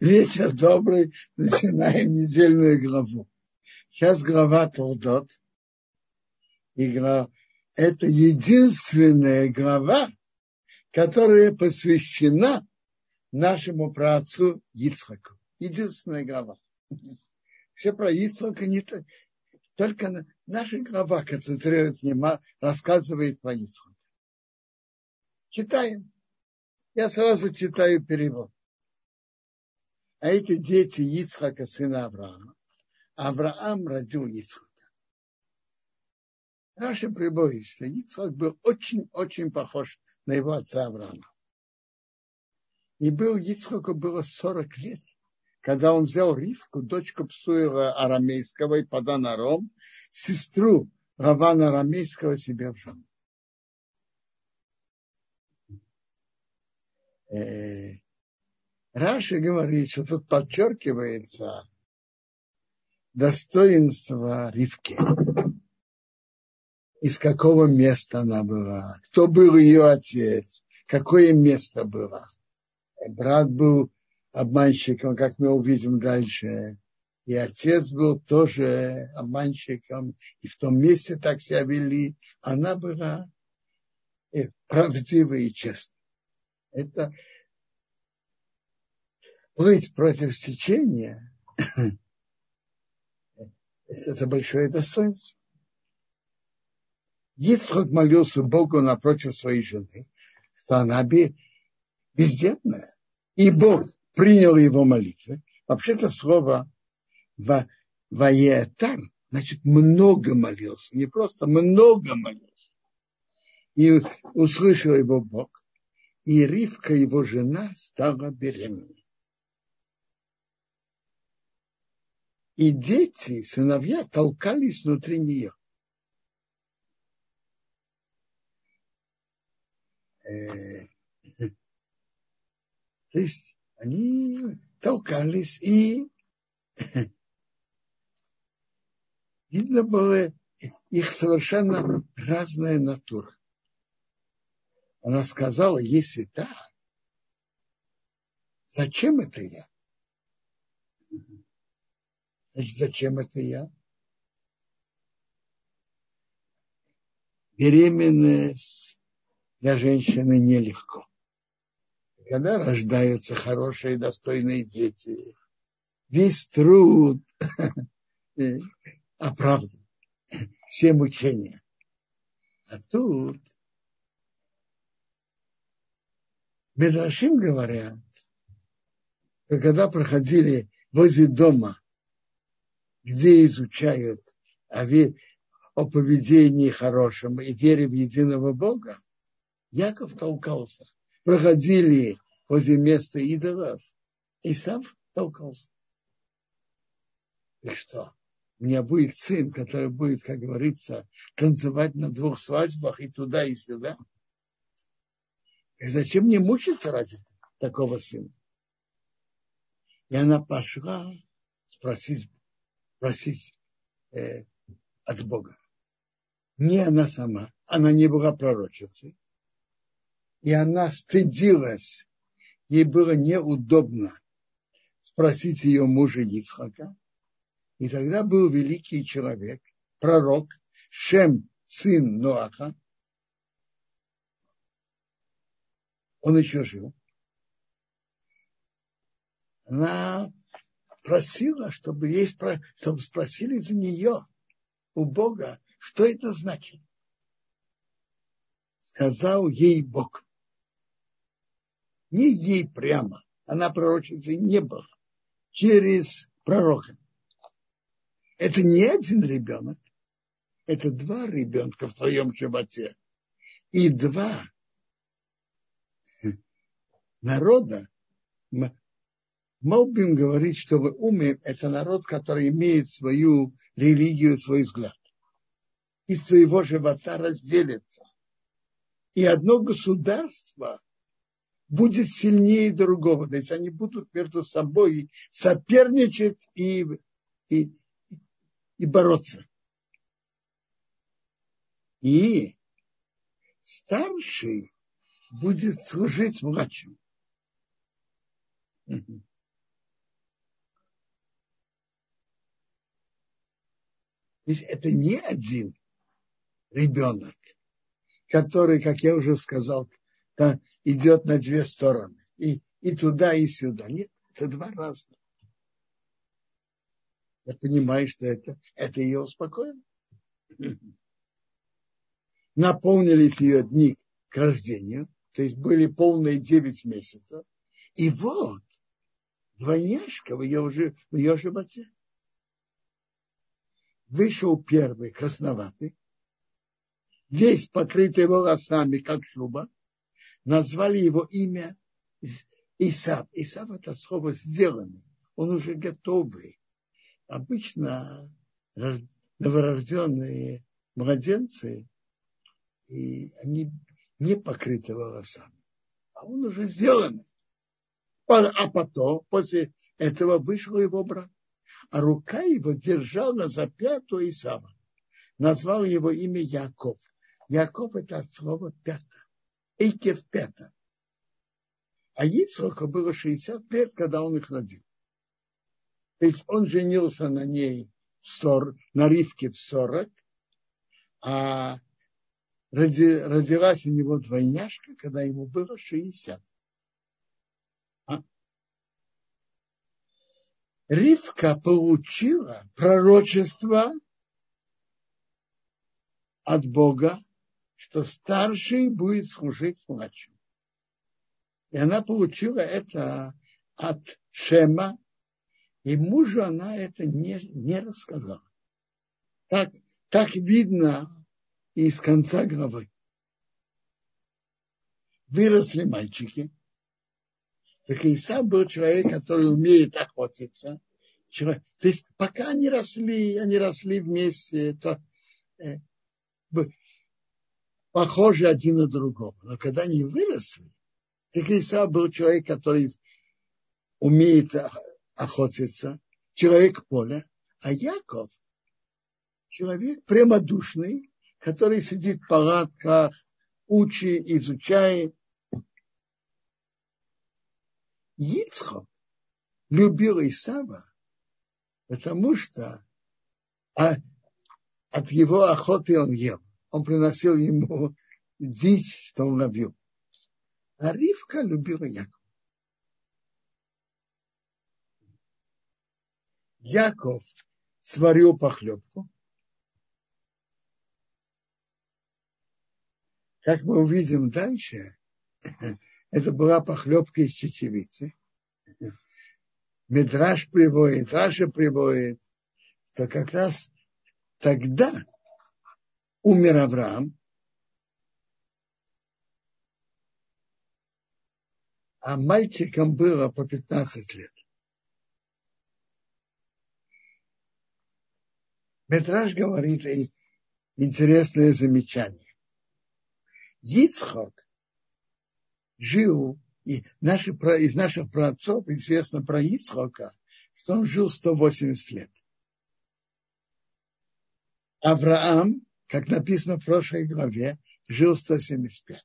Вечер добрый, начинаем недельную главу. Сейчас глава Турдот. И это единственная глава, которая посвящена нашему праотцу Ицхаку. Единственная глава. Все про Ицхака не. Только наша глава концентрирует внимание, рассказывает про Ицхака. Читаем. Я сразу читаю перевод. А эти дети Ицхака, сына Авраама. Авраам родил Ицхака. Наши прибои, что Ицхак был очень-очень похож на его отца Авраама. И был Ицхаку было 40 лет, когда он взял Ривку, дочку Псуева Арамейского и Паданаром, сестру Равана Арамейского себе в жену. Раши говорит, что тут подчеркивается достоинство Ривки. Из какого места она была, кто был ее отец, какое место было. Брат был обманщиком, как мы увидим дальше. И отец был тоже обманщиком. И в том месте так себя вели. Она была э, правдивой и честной. Это плыть против течения, это большое достоинство. Ицхак молился Богу напротив своей жены, что она бездетная. И Бог принял его молитвы. Вообще-то слово «ваетар» значит много молился, не просто много молился. И услышал его Бог. И Ривка, его жена, стала беременной. И дети, сыновья толкались внутри нее. Э, то есть они толкались и видно было их совершенно разная натура. Она сказала, если так, зачем это я? Значит, зачем это я? Беременность для женщины нелегко. Когда рождаются хорошие, достойные дети, весь труд оправдан, все мучения. А тут Медрашим говорят, когда проходили возле дома где изучают о, о поведении хорошем и вере в единого Бога, Яков толкался. Проходили возле места идолов, и сам толкался. И что? У меня будет сын, который будет, как говорится, танцевать на двух свадьбах и туда, и сюда. И зачем мне мучиться ради такого сына? И она пошла спросить просить э, от Бога. Не она сама, она не была пророчицей. И она стыдилась, ей было неудобно спросить ее мужа Ицхака. И тогда был великий человек, пророк, Шем, сын Ноаха. Он еще жил. Она просила, чтобы, ей, чтобы спросили за нее у Бога, что это значит. Сказал ей Бог. Не ей прямо, она пророчицей не была, через пророка. Это не один ребенок, это два ребенка в твоем животе. И два народа Молбим говорит, что вы умеем, это народ, который имеет свою религию, свой взгляд. Из своего живота разделится. И одно государство будет сильнее другого. То есть они будут между собой соперничать и, и, и бороться. И старший будет служить младшему. Есть это не один ребенок, который, как я уже сказал, идет на две стороны. И, и туда, и сюда. Нет, это два разных. Я понимаю, что это, это ее успокоило. Наполнились ее дни к рождению, то есть были полные 9 месяцев. И вот двойняшка в ее, в ее животе. Вышел первый, красноватый, весь покрытый волосами, как шуба. Назвали его имя Исав. Исав это слово сделанный. Он уже готовый. Обычно новорожденные младенцы, и они не покрыты волосами. А он уже сделан. А потом, после этого, вышел его брат. А рука его держала за пяту Исава. Назвал его имя Яков. Яков это от слова пята. Эйкев пята. А Ицхоку было 60 лет, когда он их родил. То есть он женился на ней на Ривке в 40, а роди, родилась у него двойняшка, когда ему было 60. Ривка получила пророчество от Бога, что старший будет служить младшим. И она получила это от Шема, и мужу она это не, не рассказала. Так, так видно из конца главы. Выросли мальчики. Так Иса был человек, который умеет охотиться. Человек, то есть пока они росли, они росли вместе, то э, похожи один на другого. Но когда они выросли, так Иса был человек, который умеет охотиться, человек поля, а Яков человек прямодушный, который сидит в палатках, учит, изучает. Ицхок любил Исава, потому что а, от его охоты он ел. Он приносил ему дичь, что он ловил. А Ривка любила Якова. Яков сварил похлебку. Как мы увидим дальше, это была похлебка из чечевицы. Медраж приводит, Раша приводит, что как раз тогда умер Авраам, а мальчикам было по 15 лет. Метраж говорит интересное замечание. Ицхок жил, и наши, из наших праотцов известно про Ицхока, что он жил 180 лет. Авраам, как написано в прошлой главе, жил 175.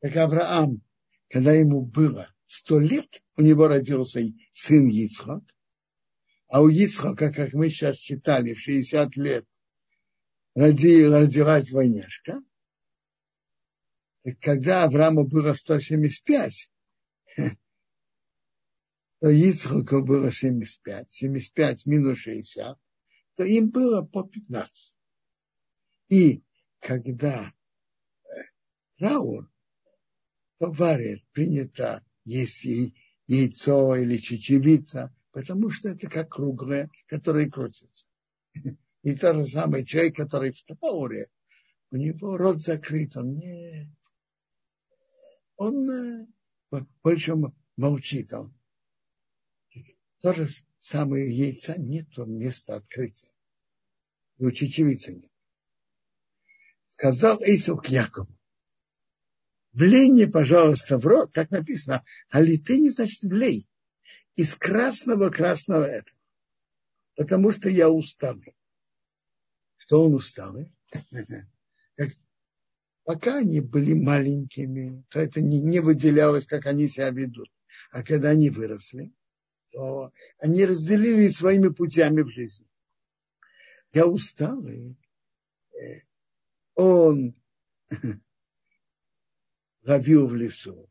Так Авраам, когда ему было сто лет, у него родился сын Ицхак, а у Ицхака, как мы сейчас читали, в 60 лет роди, родилась двойняшка. Когда Аврааму было 175, то Ицхаку было 75, 75 минус 60, то им было по 15. И когда траур, варят, принято есть яйцо или чечевица, потому что это как круглое, которое крутится. И то же самое человек, который в трауре, у него рот закрыт, он не... Он больше молчит. Он. То же самое яйца нет места открытия. И у чечевицы нет. Сказал Исук Якову, Влей мне, пожалуйста, в рот, так написано, а ли ты не значит влей. Из красного красного этого. Потому что я усталый. Что он усталый? Пока они были маленькими, то это не, не выделялось, как они себя ведут. А когда они выросли, то они разделили своими путями в жизни. я устал. И, э, он ловил в лесу.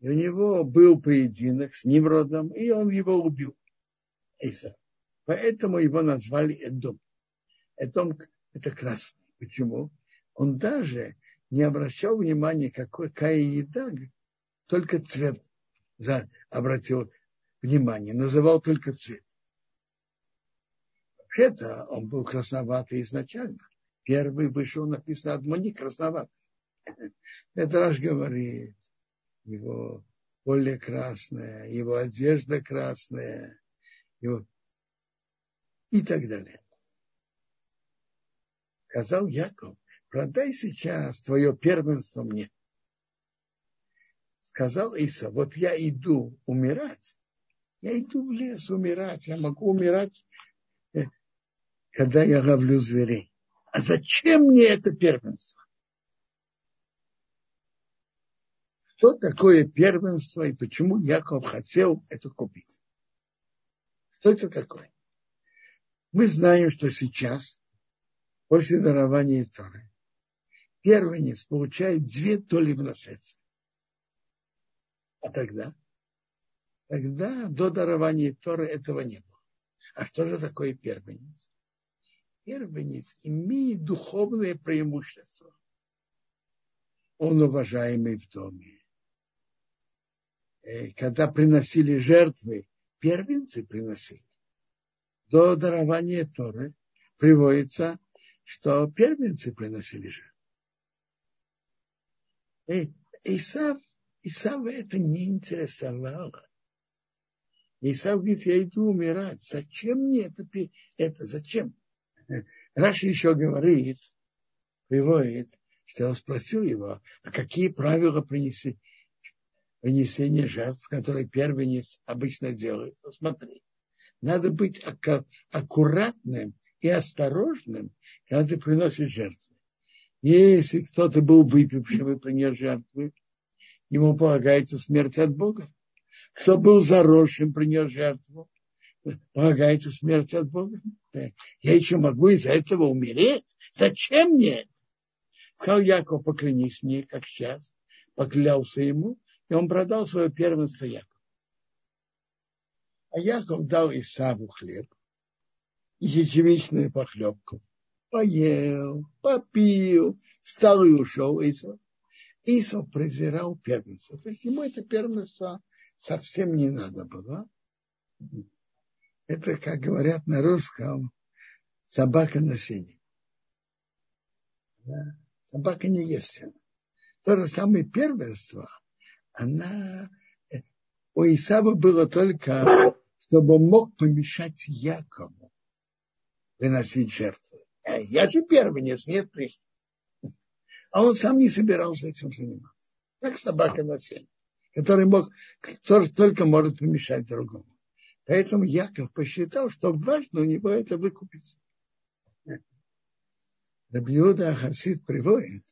И у него был поединок с Nimrodом, и он его убил. Эйса. Поэтому его назвали Эдом. Эдом – это красный. Почему? Он даже не обращал внимания, какая еда, только цвет за, обратил внимание, называл только цвет. Вообще-то он был красноватый изначально. Первый вышел, написано, Адмони красноватый. Это Раш говорит, его поле красное, его одежда красная, его... и так далее. Сказал Яков, продай сейчас твое первенство мне. Сказал Иса, вот я иду умирать, я иду в лес умирать, я могу умирать, э, когда я ловлю зверей. А зачем мне это первенство? Что такое первенство и почему Яков хотел это купить? Что это такое? Мы знаем, что сейчас, после дарования Торы, первенец получает две доли в наследстве. А тогда? Тогда до дарования Торы этого не было. А что же такое первенец? Первенец имеет духовное преимущество. Он уважаемый в доме. Э, когда приносили жертвы, первенцы приносили. До дарования Торы приводится, что первенцы приносили жертвы. И Исав, Исав это не интересовало. Исав говорит, я иду умирать. Зачем мне это? это зачем? Раша еще говорит, приводит, что он спросил его, а какие правила принесли, принесения жертв, которые первенец обычно делает. Посмотри, надо быть аккуратным и осторожным, когда ты приносишь жертвы. Если кто-то был выпившим и принес жертвы, ему полагается смерть от Бога. Кто был заросшим, принес жертву, полагается смерть от Бога. Я еще могу из-за этого умереть? Зачем мне это? Сказал Яков, поклянись мне, как сейчас. Поклялся ему, и он продал свое первенство Якову. А Яков дал Исаву хлеб и ячевичную похлебку. Поел, попил, встал и ушел Исав. Исав презирал первенство. То есть ему это первенство совсем не надо было. Это, как говорят на русском, собака на сене. Собака не ест сено. То же самое первенство, она э, у Исава было только, чтобы мог помешать Якову приносить жертвы. Э, я же первенец, нет ты. А он сам не собирался этим заниматься. Как собака на сене, который мог, только может помешать другому. Поэтому Яков посчитал, что важно у него это выкупить. Рабиуда Ахасид приводит,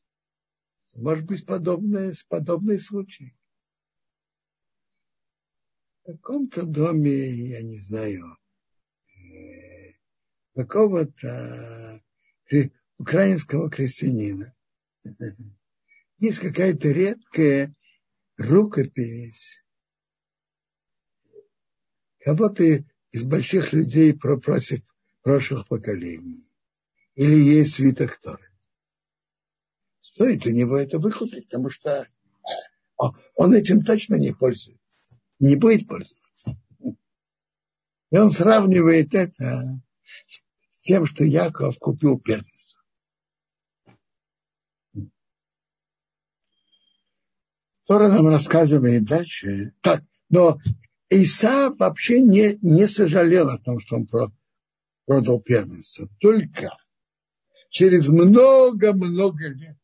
может быть, подобное, подобный случай в каком-то доме, я не знаю, э, какого-то украинского крестьянина. Есть какая-то редкая рукопись кого-то из больших людей против прошлых поколений. Или есть свиток Торы. Стоит у него это выкупить, потому что он этим точно не пользуется не будет пользоваться. И он сравнивает это с тем, что Яков купил первенство. Тора нам рассказывает дальше. Так, но Иса вообще не, не сожалел о том, что он продал первенство. Только через много-много лет,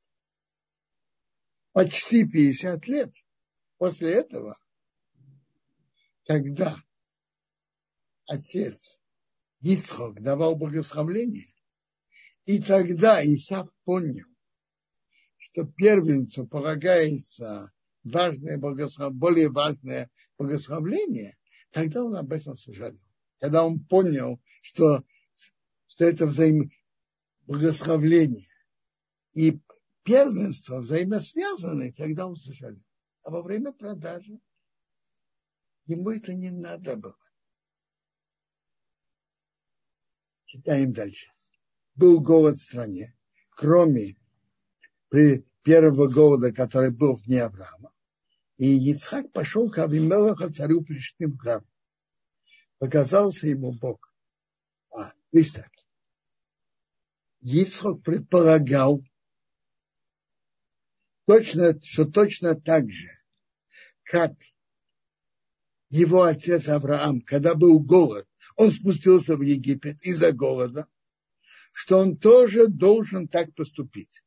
почти 50 лет после этого, когда отец Ицхок давал благословление, и тогда Исав понял, что первенцу полагается важное благословение, более важное благословление, тогда он об этом сожалел. Когда он понял, что что это взаим... благословление и первенство взаимосвязаны, тогда он сожалел. А во время продажи ему это не надо было. Читаем дальше. Был голод в стране, кроме при первого голода, который был в дне Авраама. И Ицхак пошел к Авимелаху, царю Плештим храм. Показался ему Бог. А, так. Ицхак предполагал, точно, что точно так же, как его отец Авраам, когда был голод, он спустился в Египет из-за голода, что он тоже должен так поступить.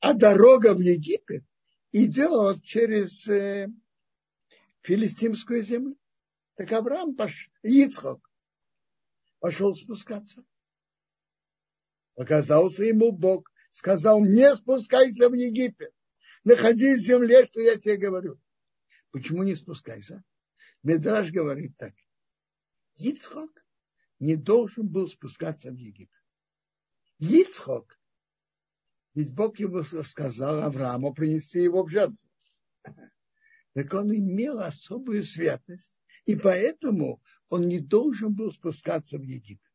А дорога в Египет идет через э, филистимскую землю. Так Авраам, пош... Ицхок, пошел спускаться. Показался ему Бог, сказал, не спускайся в Египет, находись в земле, что я тебе говорю. Почему не спускайся? Медраж говорит так. Ицхок не должен был спускаться в Египет. Ицхок, ведь Бог ему сказал Аврааму принести его в жертву. Так он имел особую святость, и поэтому он не должен был спускаться в Египет.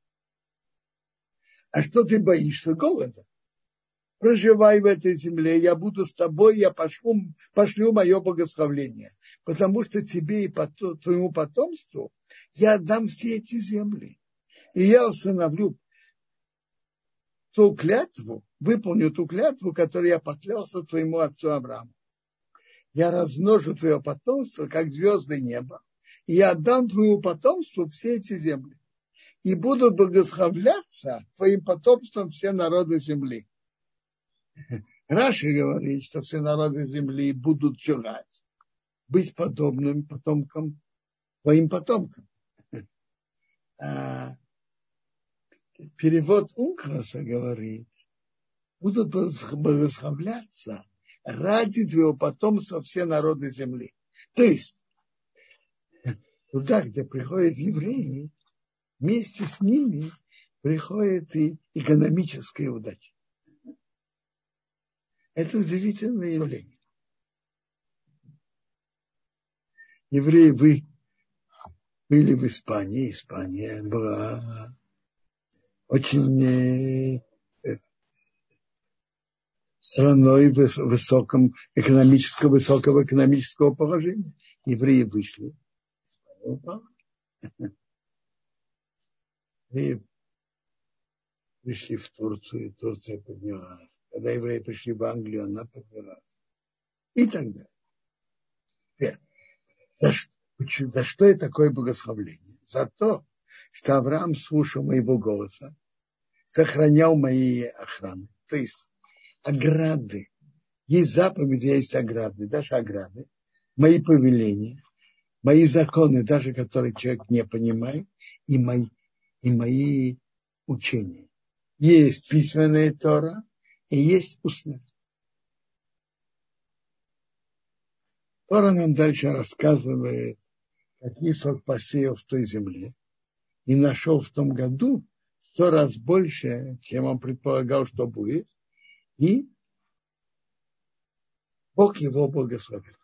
А что ты боишься голода? Проживай в этой земле, я буду с тобой, я пошлю, пошлю мое благословление. Потому что тебе и твоему потомству я отдам все эти земли. И я установлю ту клятву, выполню ту клятву, которую я поклялся твоему отцу Аврааму. Я размножу твое потомство, как звезды неба, и я отдам твоему потомству все эти земли и будут благословляться твоим потомством все народы земли. Раши говорит, что все народы земли будут желать быть подобным потомкам, твоим потомкам. А перевод Ункраса говорит, будут благословляться ради твоего потомства все народы земли. То есть, туда, где приходят евреи, вместе с ними приходит и экономическая удача. Это удивительное явление. Евреи, вы были в Испании. Испания была очень э, страной высоком экономического, высокого экономического положения. Евреи вышли. Евреи пришли в Турцию, Турция поднялась. Когда евреи пришли в Англию, она поднялась. И так далее. Теперь, за, что, за что это такое благословление? За то, что Авраам слушал моего голоса, сохранял мои охраны. То есть ограды. Есть заповеди, есть ограды, даже ограды. Мои повеления, мои законы, даже которые человек не понимает, и мои и мои учения. Есть письменная Тора и есть устная. Тора нам дальше рассказывает, какие сорт посеял в той земле и нашел в том году сто раз больше, чем он предполагал, что будет, и Бог его благословил.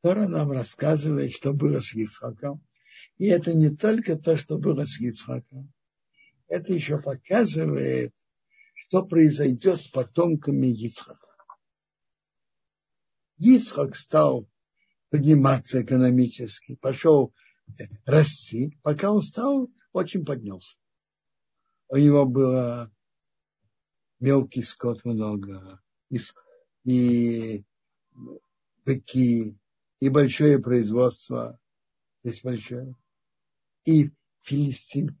Тора нам рассказывает, что было с Ицхаком, и это не только то, что было с Ицхаком. Это еще показывает, что произойдет с потомками Ицхака. Ицхак стал подниматься экономически, пошел э, расти, пока он стал, очень поднялся. У него было мелкий скот много, и, и быки, и большое производство, здесь большое и филистим,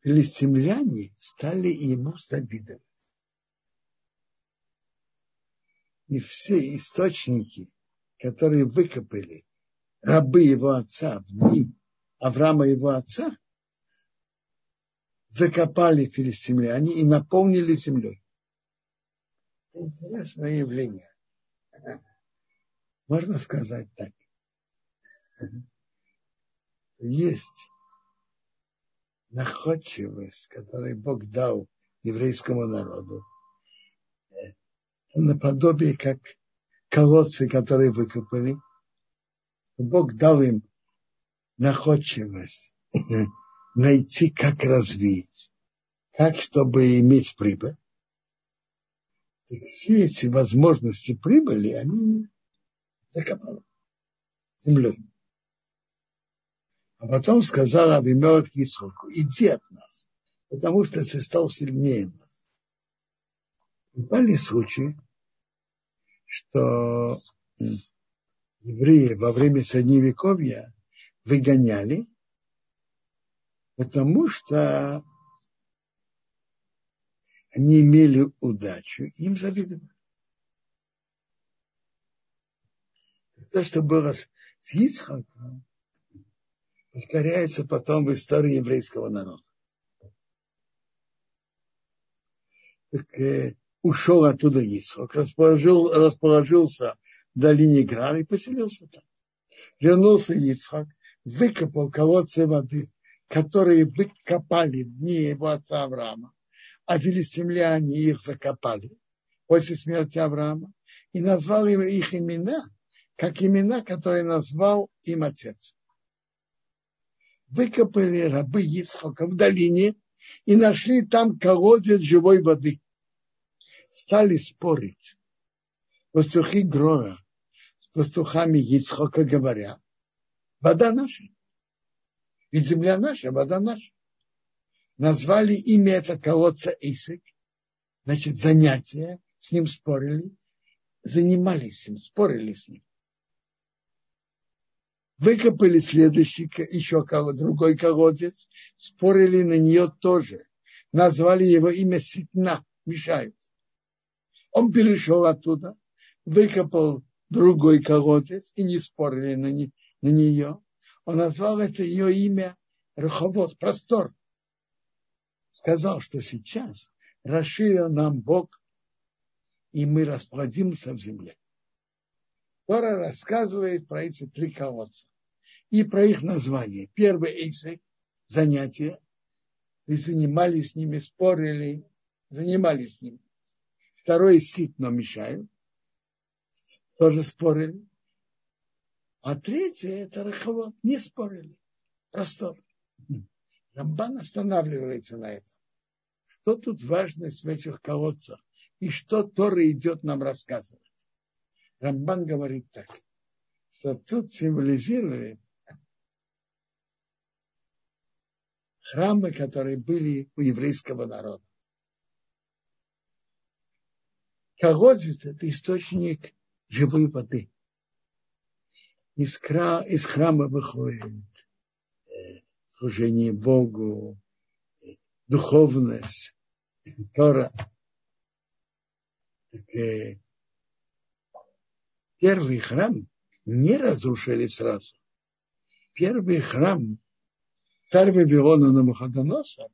филистимляне стали ему завидовать. И все источники, которые выкопали рабы его отца в дни Авраама его отца, закопали филистимляне и наполнили землей. Интересное явление. Можно сказать так есть находчивость, которую Бог дал еврейскому народу, наподобие как колодцы, которые выкопали. Бог дал им находчивость найти, как развить, как, чтобы иметь прибыль. И все эти возможности прибыли, они закопали землей. А потом сказал Авимелах Исхаку, иди от нас, потому что ты стал сильнее нас. Были случаи, что евреи во время Средневековья выгоняли, потому что они имели удачу, им завидовали. То, что было с Ицхаком, повторяется потом в истории еврейского народа. Так, э, ушел оттуда Ицхак, расположил, расположился в долине Грара и поселился там. Вернулся Ицхак, выкопал колодцы воды, которые выкопали в дни его отца Авраама, а филистимляне их закопали после смерти Авраама и назвал их имена, как имена, которые назвал им отец выкопали рабы Исхака в долине и нашли там колодец живой воды. Стали спорить. Пастухи Грора с пастухами Исхака говорят, вода наша. Ведь земля наша, вода наша. Назвали имя этого колодца Исик. Значит, занятия, с ним спорили, занимались с ним, спорили с ним выкопали следующий, еще другой колодец, спорили на нее тоже. Назвали его имя Ситна, мешают. Он перешел оттуда, выкопал другой колодец и не спорили на, не, на нее. Он назвал это ее имя Руховод, простор. Сказал, что сейчас расширил нам Бог, и мы расплодимся в земле. Тора рассказывает про эти три колодца и про их название. Первый эйсек – занятие. И занимались с ними, спорили, занимались с ними. Второй сит, но мешают. Тоже спорили. А третье – это раховод. Не спорили. Простор. Рамбан останавливается на этом. Что тут важность в этих колодцах? И что Тора идет нам рассказывать? Рамбан говорит так, что тут символизирует храмы, которые были у еврейского народа. Колодец – это источник живой воды. Из, хра, из храма выходит э, служение Богу, э, духовность, Тора. Так, э, первый храм не разрушили сразу. Первый храм царь Вавилона Намуходоносор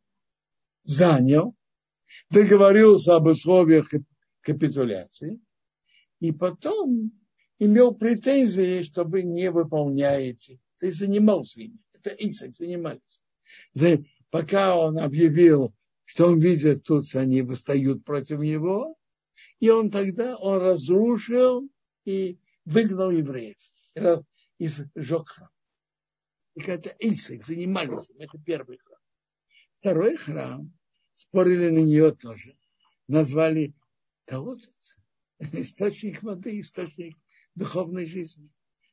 занял, договорился об условиях капитуляции, и потом имел претензии, чтобы не выполняете. Ты занимался ими. Это Исаак занимались. Пока он объявил, что он видит тут, они восстают против него, и он тогда он разрушил и выгнал евреев из сжег храм. И это Исаак занимались, это первый храм. Второй храм, спорили на нее тоже, назвали колодец, источник воды, источник духовной жизни.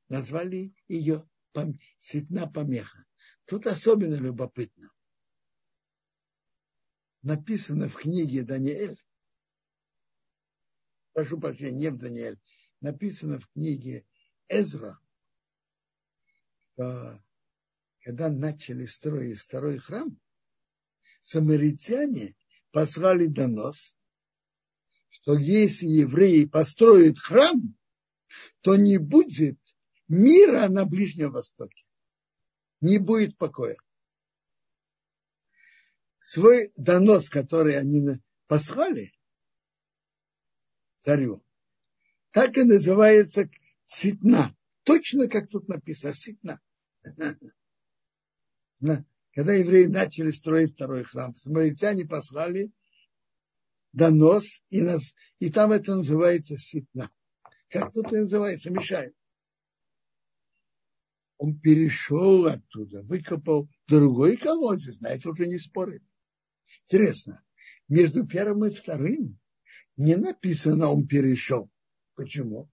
Назвали ее сетна помеха. Тут особенно любопытно. Написано в книге Даниэль, прошу прощения, не в Даниэль, написано в книге Эзра, что когда начали строить второй храм, самаритяне послали донос, что если евреи построят храм, то не будет мира на Ближнем Востоке. Не будет покоя. Свой донос, который они послали царю, так и называется ситна. Точно как тут написано, ситна. когда евреи начали строить второй храм, самаритяне послали донос, и, нас, и там это называется ситна. Как это называется? Мешает. Он перешел оттуда, выкопал другой колодец, знаете, уже не спорили. Интересно, между первым и вторым не написано, он перешел. Почему?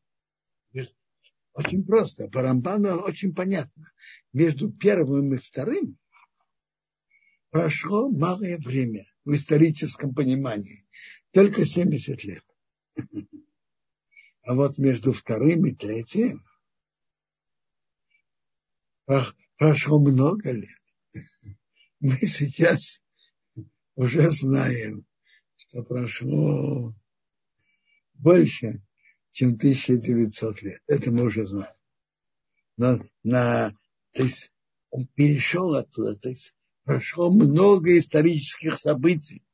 Очень просто. По Рамбану очень понятно. Между первым и вторым прошло малое время в историческом понимании. Только 70 лет. А вот между вторым и третьим прошло много лет. Мы сейчас уже знаем, что прошло больше, чем 1900 лет. Это мы уже знаем. Но на, то есть он перешел оттуда, то есть прошло много исторических событий.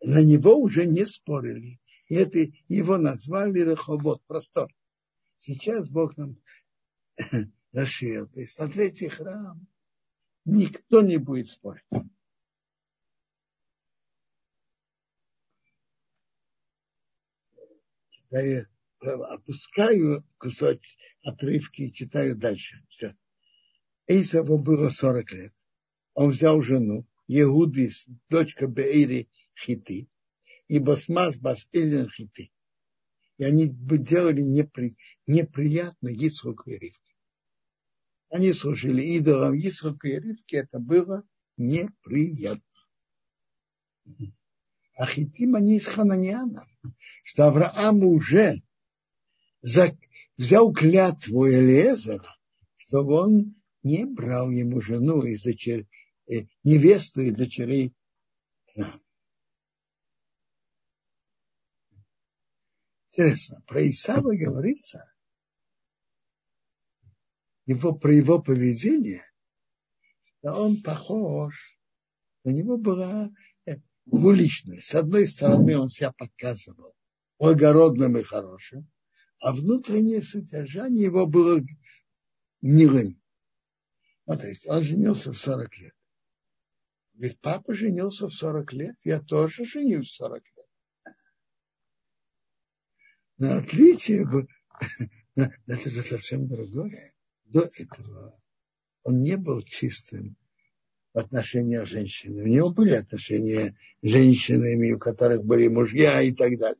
На него уже не спорили. И это его назвали Рахобот, простор. Сейчас Бог нам расширил. То есть на третий храм никто не будет спорить. Я опускаю кусочек отрывки и читаю дальше. Все. Эйсову было 40 лет. Он взял жену, Егуди, дочка Беири Хити, и Басмас Бас Эллен Хити. И они делали непри, неприятно Ицхоку и Ривке. Они служили идолам Ицхоку и Ривке, это было неприятно. А Хитим они из Хананиана, что Авраам уже взял клятву Элиезера, чтобы он не брал ему жену из дочерей, э, невесту и дочерей. Интересно, про Исава говорится, его, про его поведение, что он похож, у него была э, двуличность. С одной стороны, он себя показывал благородным и хорошим, а внутреннее содержание его было гнилым. Смотрите, он женился в 40 лет. Ведь папа женился в 40 лет, я тоже женюсь в 40 лет. Но отличие, это же совсем другое. До этого он не был чистым в отношениях женщины. У него были отношения с женщинами, у которых были мужья и так далее.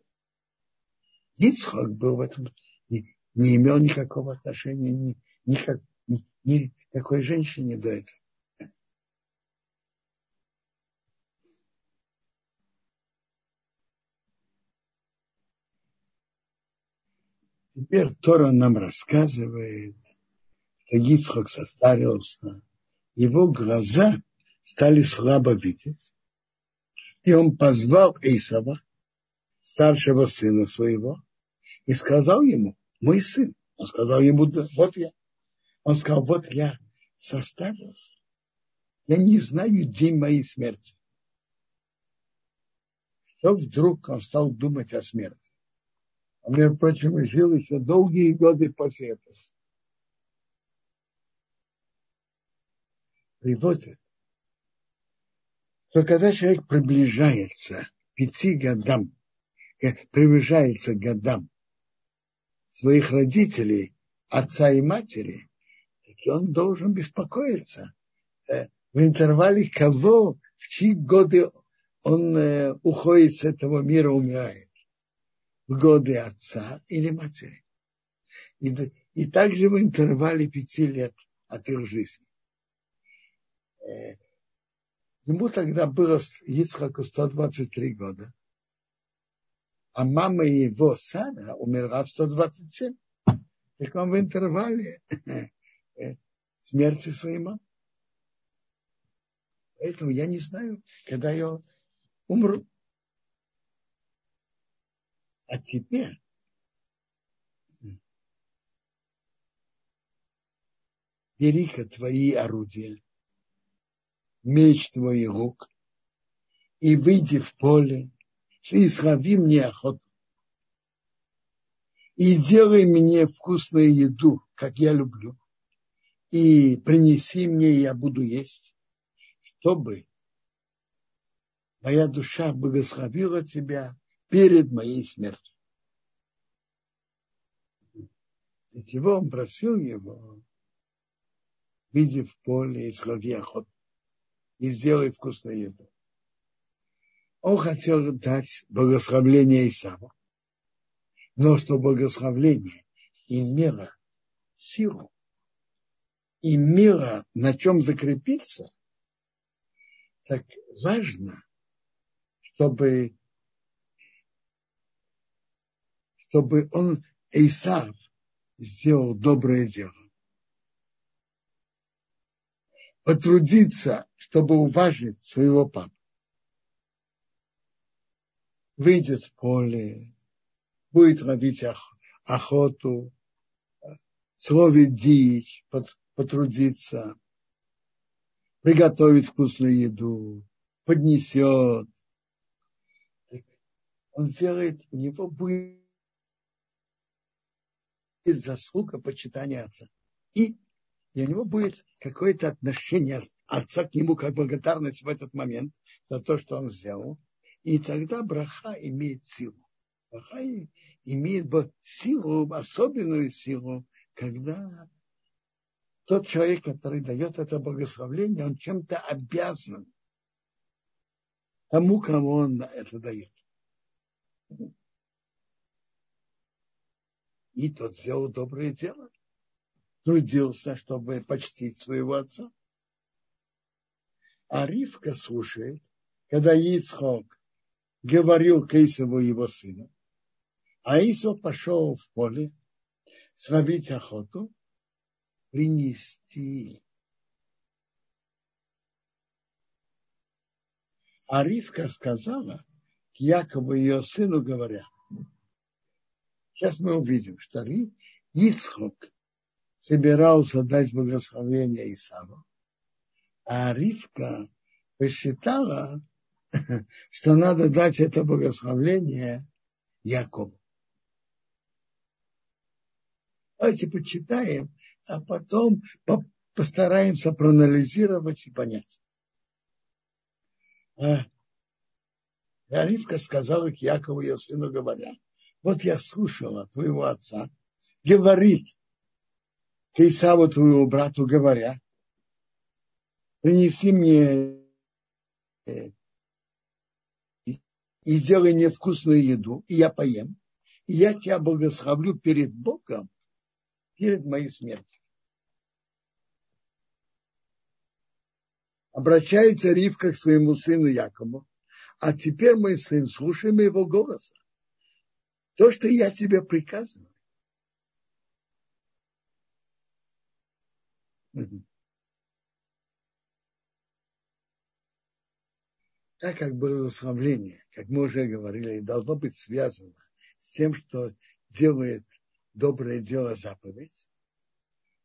Ицхок был в этом, не, не имел никакого отношения ни, никак, ни, ни какой женщине до этого. Теперь Тора нам рассказывает, что Ицхок состарился, его глаза стали слабо видеть, и он позвал Исава, старшего сына своего, и сказал ему, мой сын. Он сказал ему, да, вот я. Он сказал, вот я составился. Я не знаю день моей смерти. Что вдруг он стал думать о смерти? Он, между прочим, жил еще долгие годы после этого. Приводит, что когда человек приближается к пяти годам приближается к годам своих родителей, отца и матери, так он должен беспокоиться э, в интервале кого, в чьи годы он э, уходит с этого мира, умирает. В годы отца или матери. И, и также в интервале пяти лет от их жизни. Э, ему тогда было Ицхаку 123 года а мама его, Сара, умерла в 127. Так он в интервале э, смерти своей мамы. Поэтому я не знаю, когда я умру. А теперь бери-ка твои орудия, меч твоих рук, и выйди в поле, и срави мне охоту. И делай мне вкусную еду, как я люблю. И принеси мне, и я буду есть. чтобы моя душа благословила тебя перед моей смертью. Для чего он просил его, видя в поле и слови охоту, и сделай вкусную еду. Он хотел дать благословление Исаву, но что благословление имело силу, имело на чем закрепиться, так важно, чтобы, чтобы он, Исав, сделал доброе дело. Потрудиться, чтобы уважить своего папу. Выйдет в поле, будет ловить охоту, словить дичь, потрудиться, приготовить вкусную еду, поднесет. Он сделает, у него будет заслуга почитания отца. И, и у него будет какое-то отношение отца к нему, как благодарность в этот момент за то, что он сделал. И тогда браха имеет силу. Браха имеет силу, особенную силу, когда тот человек, который дает это благословление, он чем-то обязан тому, кому он это дает. И тот сделал доброе дело. Трудился, чтобы почтить своего отца. А Ривка слушает, когда Ицхок говорил к Исову его сыну, а Исов пошел в поле словить охоту, принести. А Ривка сказала к Якову ее сыну, говоря, Сейчас мы увидим, что Ицхок собирался дать благословение Исаву, а Ривка посчитала, что надо дать это благословение Якову. Давайте почитаем, а потом постараемся проанализировать и понять. А Ривка сказала к Якову, ее сыну, говоря, вот я слушала твоего отца, говорит к Исаву, твоему брату, говоря, принеси мне э, и сделай мне вкусную еду, и я поем, и я тебя благословлю перед Богом, перед моей смертью. Обращается Ривка к своему сыну Якову, а теперь мой сын, слушай моего голоса то, что я тебе приказываю. Так как благословление, как мы уже говорили, должно быть связано с тем, что делает доброе дело заповедь,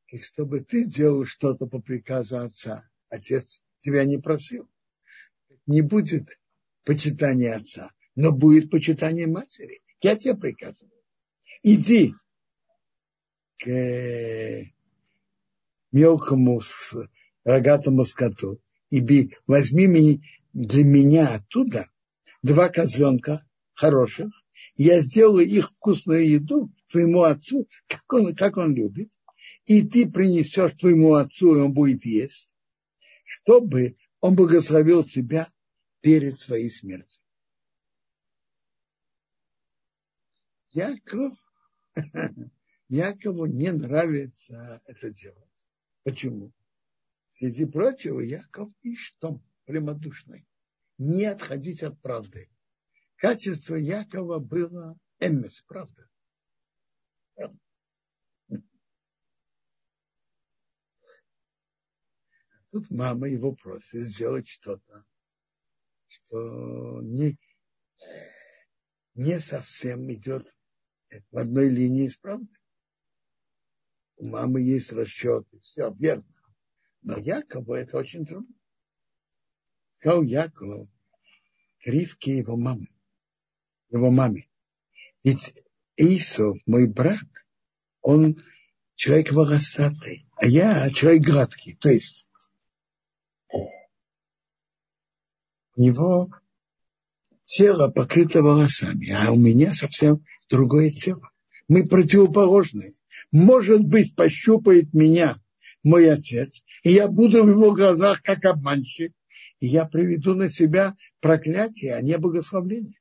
и чтобы ты делал что-то по приказу отца, отец тебя не просил. Не будет почитания отца, но будет почитание матери. Я тебе приказываю. Иди к мелкому рогатому скоту и би, возьми для меня оттуда два козленка хороших, я сделаю их вкусную еду твоему отцу, как он, как он любит, и ты принесешь твоему отцу, и он будет есть, чтобы он благословил тебя перед своей смертью. Яков, Якову не нравится это делать. Почему? Среди прочего, Яков и что? Прямодушный. Не отходить от правды. Качество Якова было эмес, правда. Тут мама его просит сделать что-то, что не, не совсем идет в одной линии с правдой. У мамы есть расчеты, все верно. Но Якову это очень трудно. Сказал Яков Ривке его мамы, его маме. Ведь Исов, мой брат, он человек волосатый, а я человек гладкий. То есть у него тело покрыто волосами, а у меня совсем другое тело. Мы противоположные. Может быть, пощупает меня мой отец, и я буду в его глазах как обманщик, и я приведу на себя проклятие, а не благословление.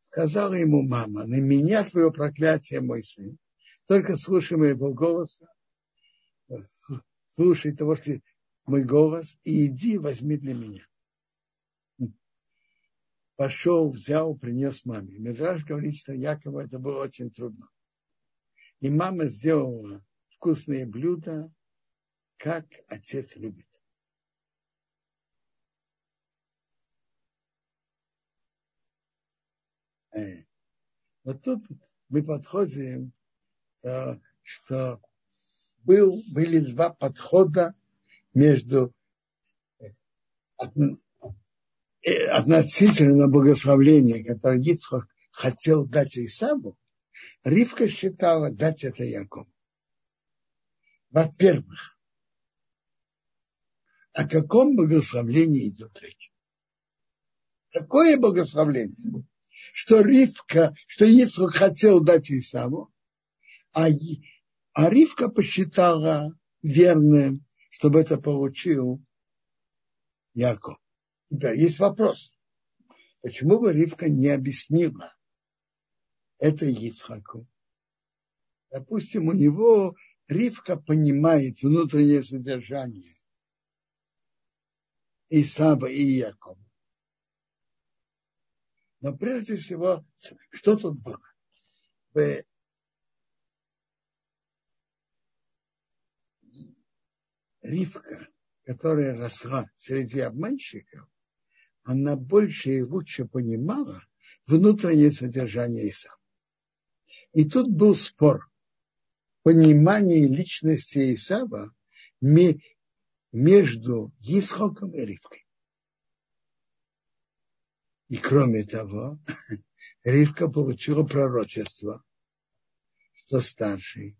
Сказала ему мама, на меня твое проклятие, мой сын, только слушай моего голоса, слушай того, что мой голос, и иди, возьми для меня. Пошел, взял, принес маме. Медраж говорит, что Якову это было очень трудно. И мама сделала вкусные блюда, как отец любит. Вот тут мы подходим, э, что был, были два подхода между э, относительно благословения, которое Ицхак хотел дать Исаву, Ривка считала дать это Якову. Во-первых, о каком благословении идет речь? Какое благословление? Что Ривка, что Ицхак хотел дать Исаву, а, а Ривка посчитала верным, чтобы это получил Яков. Да, есть вопрос. Почему бы Ривка не объяснила это Ицхаку? Допустим, у него Ривка понимает внутреннее содержание Исаба и Якова. Но прежде всего, что тут было? Ривка, которая росла среди обманщиков, она больше и лучше понимала внутреннее содержание Исава. И тут был спор понимание личности Исава между Исхоком и Ривкой. И кроме того, Ривка получила пророчество, что старший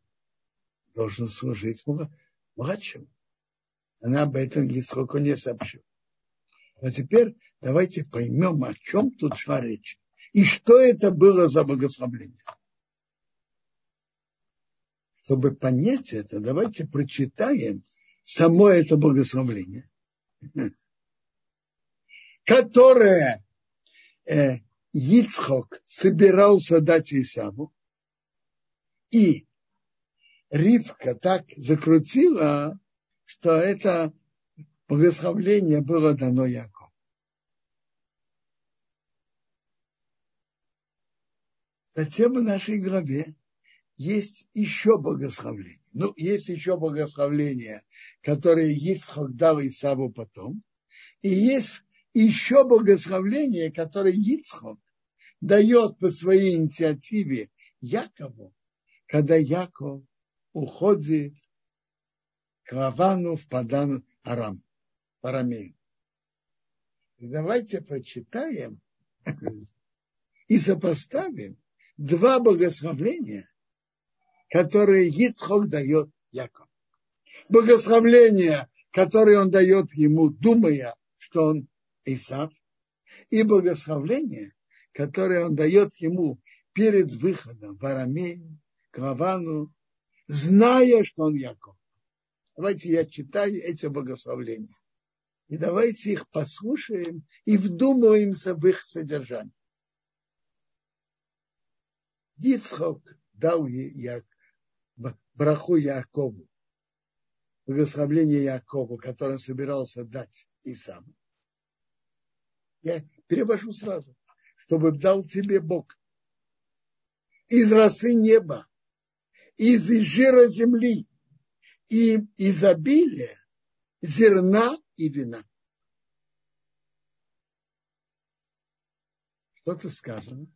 должен служить младшему. Она об этом Исхоку не сообщила. А теперь давайте поймем, о чем тут шла речь. И что это было за благословление чтобы понять это, давайте прочитаем само это благословление, которое э, Ицхок собирался дать Исаву, и Ривка так закрутила, что это благословление было дано Якову. Затем в нашей главе есть еще благословление. Ну, есть еще благословление, которое Ицхак дал Исаву потом. И есть еще благословление, которое Ицхак дает по своей инициативе Якову, когда Яков уходит к Лавану в Падан Арам, в Арамею. Давайте прочитаем и сопоставим два благословления – которые Ицхок дает Яков. Благословление, которое он дает ему, думая, что он Исав, и благословление, которое он дает ему перед выходом в Арамею, к Лавану, зная, что он Яков. Давайте я читаю эти благословления. И давайте их послушаем и вдумаемся в их содержание. Ицхок дал Яков браху Якову, благословление Якову, которое собирался дать и. Я перевожу сразу, чтобы дал тебе Бог из росы неба, из жира земли и изобилия зерна и вина. Что-то сказано.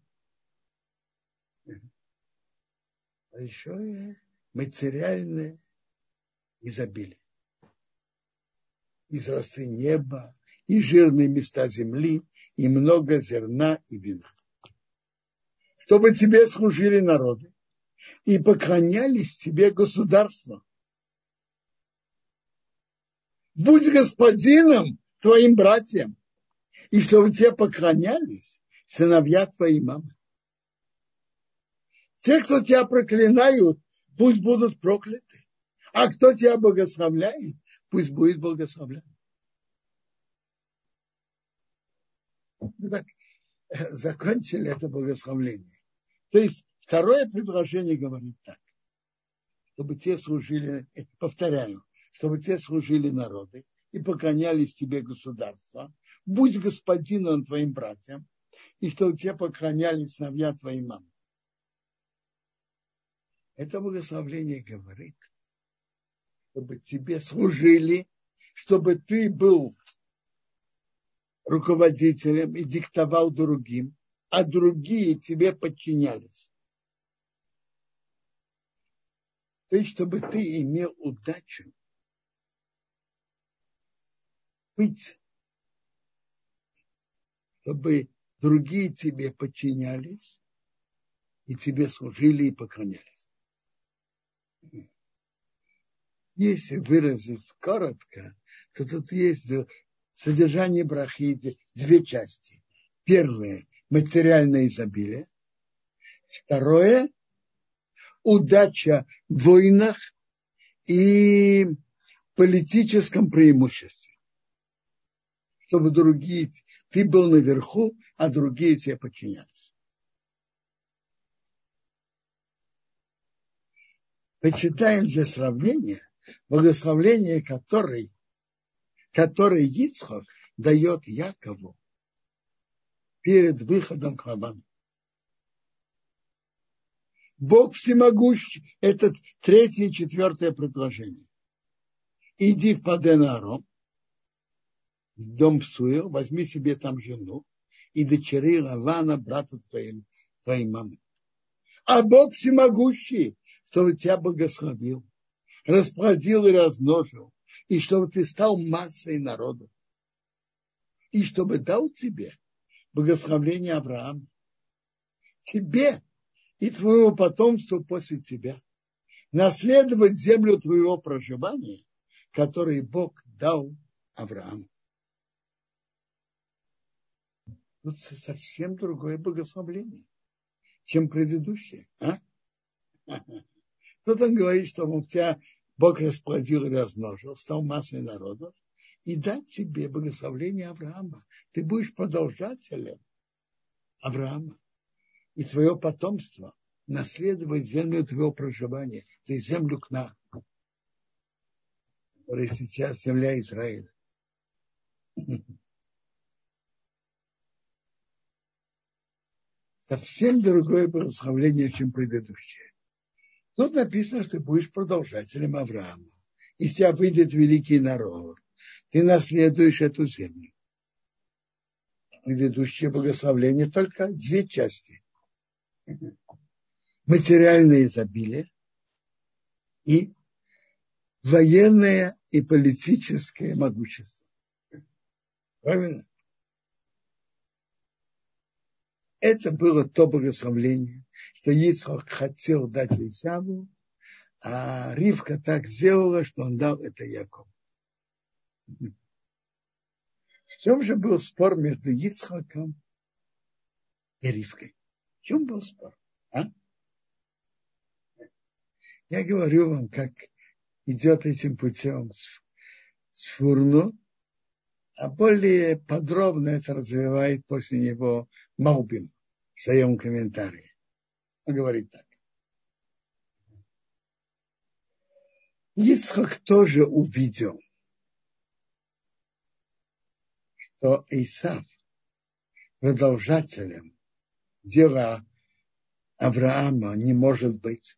А еще материальное изобилие. Из росы неба, и жирные места земли, и много зерна и вина. Чтобы тебе служили народы и поклонялись тебе государства. Будь господином твоим братьям И чтобы тебе поклонялись сыновья твоей мамы. Те, кто тебя проклинают, пусть будут прокляты. А кто тебя благословляет, пусть будет благословлен. Закончили это благословление. То есть второе предложение говорит так. Чтобы те служили, э, повторяю, чтобы те служили народы и поклонялись тебе государства. Будь господином твоим братьям, и чтобы те поклонялись сыновья твоей мамы. Это благословление говорит, чтобы тебе служили, чтобы ты был руководителем и диктовал другим, а другие тебе подчинялись. То есть, чтобы ты имел удачу быть, чтобы другие тебе подчинялись и тебе служили и поклонялись. Если выразить коротко, то тут есть содержание брахи две части. Первое – материальное изобилие. Второе – удача в войнах и политическом преимуществе. Чтобы другие, ты был наверху, а другие тебе подчинялись. Почитаем для сравнения благословление, которое, которое Ицхок дает Якову перед выходом к Лавану. Бог всемогущий. Это третье и четвертое предложение. Иди в Паденаром, в дом Псуил, возьми себе там жену и дочери Лавана, брата твоим, твоей мамы. А Бог всемогущий, чтобы тебя благословил расплодил и размножил, и чтобы ты стал массой народа, и чтобы дал тебе благословление Авраама, тебе и твоему потомству после тебя, наследовать землю твоего проживания, который Бог дал Аврааму. Тут совсем другое благословление, чем предыдущее. А? Тут он говорит, что у тебя Бог расплодил и размножил, стал массой народов, и дать тебе благословение Авраама. Ты будешь продолжателем Авраама. И твое потомство наследовать землю твоего проживания, то есть землю Кна, которая сейчас земля Израиля. Совсем другое благословение, чем предыдущее. Тут написано, что ты будешь продолжателем Авраама. Из тебя выйдет великий народ. Ты наследуешь эту землю. Предыдущее благословление только две части. Материальное изобилие и военное и политическое могущество. Правильно? Это было то благословление, что Ицхак хотел дать Исаву, а Ривка так сделала, что он дал это Якову. В чем же был спор между Ицхаком и Ривкой? В чем был спор? А? Я говорю вам, как идет этим путем с Фурну, а более подробно это развивает после него Маубин в своем комментарии. Он говорит так. Ицхак тоже увидел, что Исав продолжателем дела Авраама не может быть.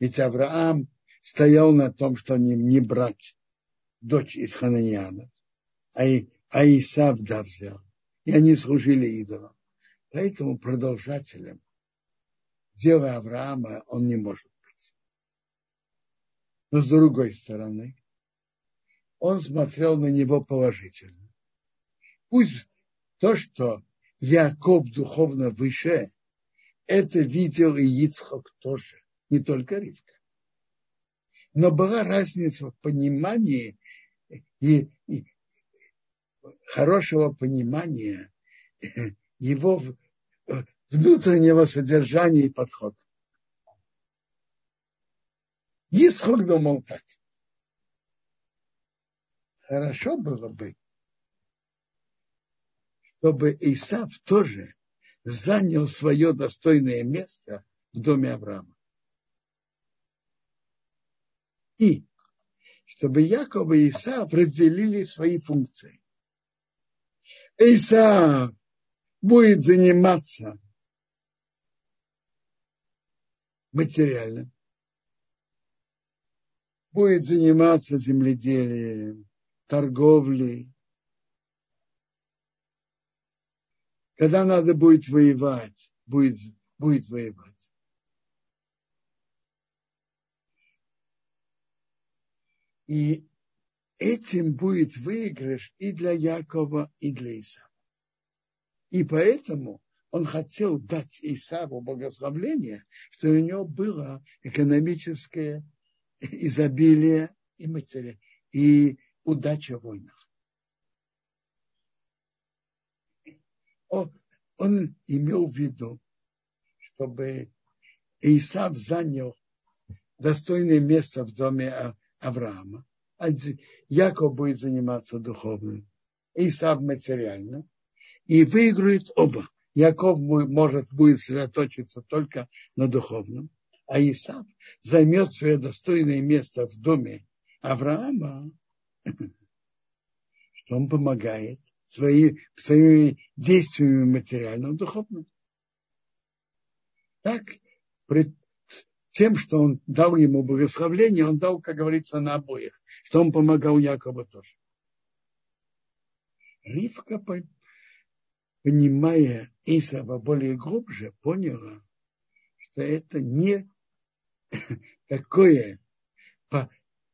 Ведь Авраам стоял на том, что не, не брать дочь из Хананиана, а, и, а Исав да взял. И они служили идолам. Поэтому продолжателем дела Авраама он не может быть. Но с другой стороны, он смотрел на него положительно. Пусть то, что Яков духовно выше, это видел и Ицхок тоже, не только Ривка. Но была разница в понимании и, и хорошего понимания его внутреннего содержания и подхода. Исхок думал так. Хорошо было бы, чтобы Исав тоже занял свое достойное место в доме Авраама. И чтобы Яков и Исав разделили свои функции. Исав будет заниматься материальным, будет заниматься земледелием, торговлей. Когда надо будет воевать, будет, будет воевать. И этим будет выигрыш и для Якова, и для Исава. И поэтому он хотел дать Исаву благословление, что у него было экономическое изобилие и, матери, и удача в войнах. Он, он имел в виду, чтобы Исав занял достойное место в доме Авраама, Яков будет заниматься духовным, Исав материально, и выиграют оба. Яков может будет сосредоточиться только на духовном, а Исав займет свое достойное место в доме Авраама, что он помогает свои, своими действиями материальным, духовным. Так, тем, что он дал ему благословление, он дал, как говорится, на обоих, что он помогал Якову тоже. Ривка понимая Исава более глубже, поняла, что это не такое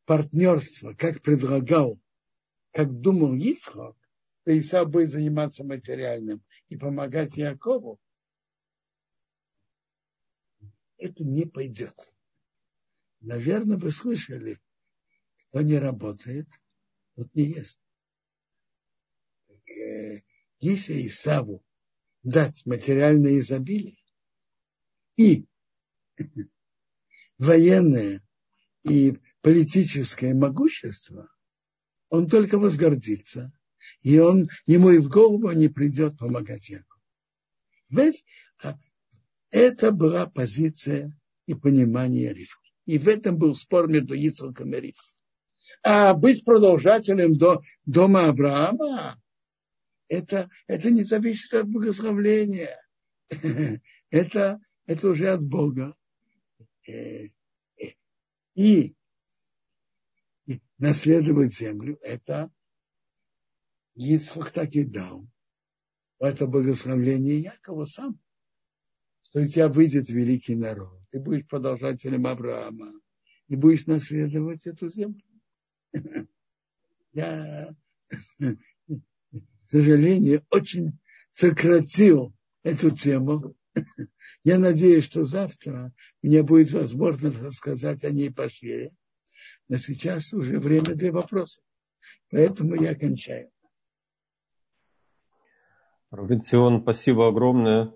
партнерство, как предлагал, как думал Исхак, что Исав будет заниматься материальным и помогать Якову, это не пойдет. Наверное, вы слышали, кто не работает, тот не ест. Так, э, если Исаву дать материальное изобилие и военное и политическое могущество, он только возгордится, и он, ему и в голову не придет помогать Якову. Ведь а, это была позиция и понимание Ривки. И в этом был спор между Ицхаком и Ривкой. А быть продолжателем до, дома Авраама, это, это не зависит от благословления. это, это уже от Бога. Э, э, и наследовать землю, это Ицхак так и дал. Это благословление Якова сам. Что у тебя выйдет великий народ. Ты будешь продолжателем Авраама. И будешь наследовать эту землю. Я к сожалению, очень сократил эту тему. Я надеюсь, что завтра меня будет возможность рассказать о ней пошире. Но сейчас уже время для вопросов. Поэтому я кончаю. Равенцион, спасибо огромное.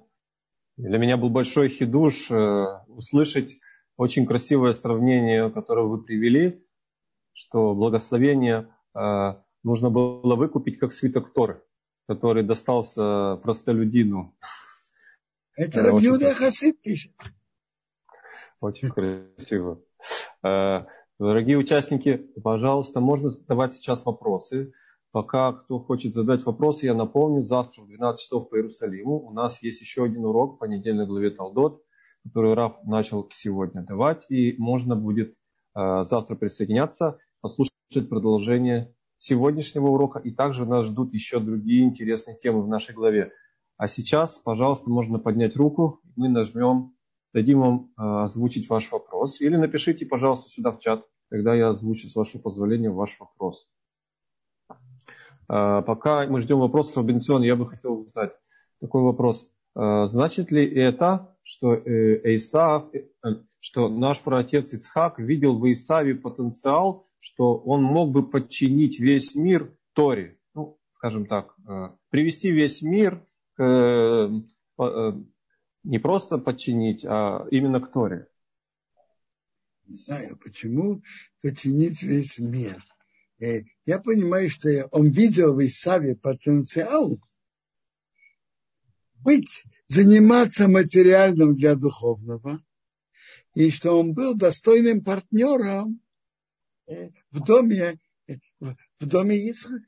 Для меня был большой хидуш э, услышать очень красивое сравнение, которое вы привели, что благословение э, нужно было выкупить как свиток Торы, который достался простолюдину. Это э, Рабьюда Хасид пишет. Очень красиво. Дорогие участники, пожалуйста, можно задавать сейчас вопросы. Пока кто хочет задать вопросы, я напомню, завтра в 12 часов по Иерусалиму у нас есть еще один урок по недельной главе Талдот, который Раф начал сегодня давать, и можно будет э, завтра присоединяться, послушать продолжение сегодняшнего урока, и также нас ждут еще другие интересные темы в нашей главе. А сейчас, пожалуйста, можно поднять руку, мы нажмем, дадим вам э, озвучить ваш вопрос. Или напишите, пожалуйста, сюда в чат, тогда я озвучу, с вашего позволения, ваш вопрос. Э, пока мы ждем вопросов, Робинсон, я бы хотел узнать такой вопрос. Э, значит ли это, что Эйсав, что наш праотец Ицхак видел в Исаве потенциал, что он мог бы подчинить весь мир Торе. Ну, скажем так, привести весь мир к, не просто подчинить, а именно к Торе? Не знаю, почему подчинить весь мир. Я понимаю, что он видел в Исаве потенциал быть, заниматься материальным для духовного, и что он был достойным партнером э, в доме, э, в доме Ицхака.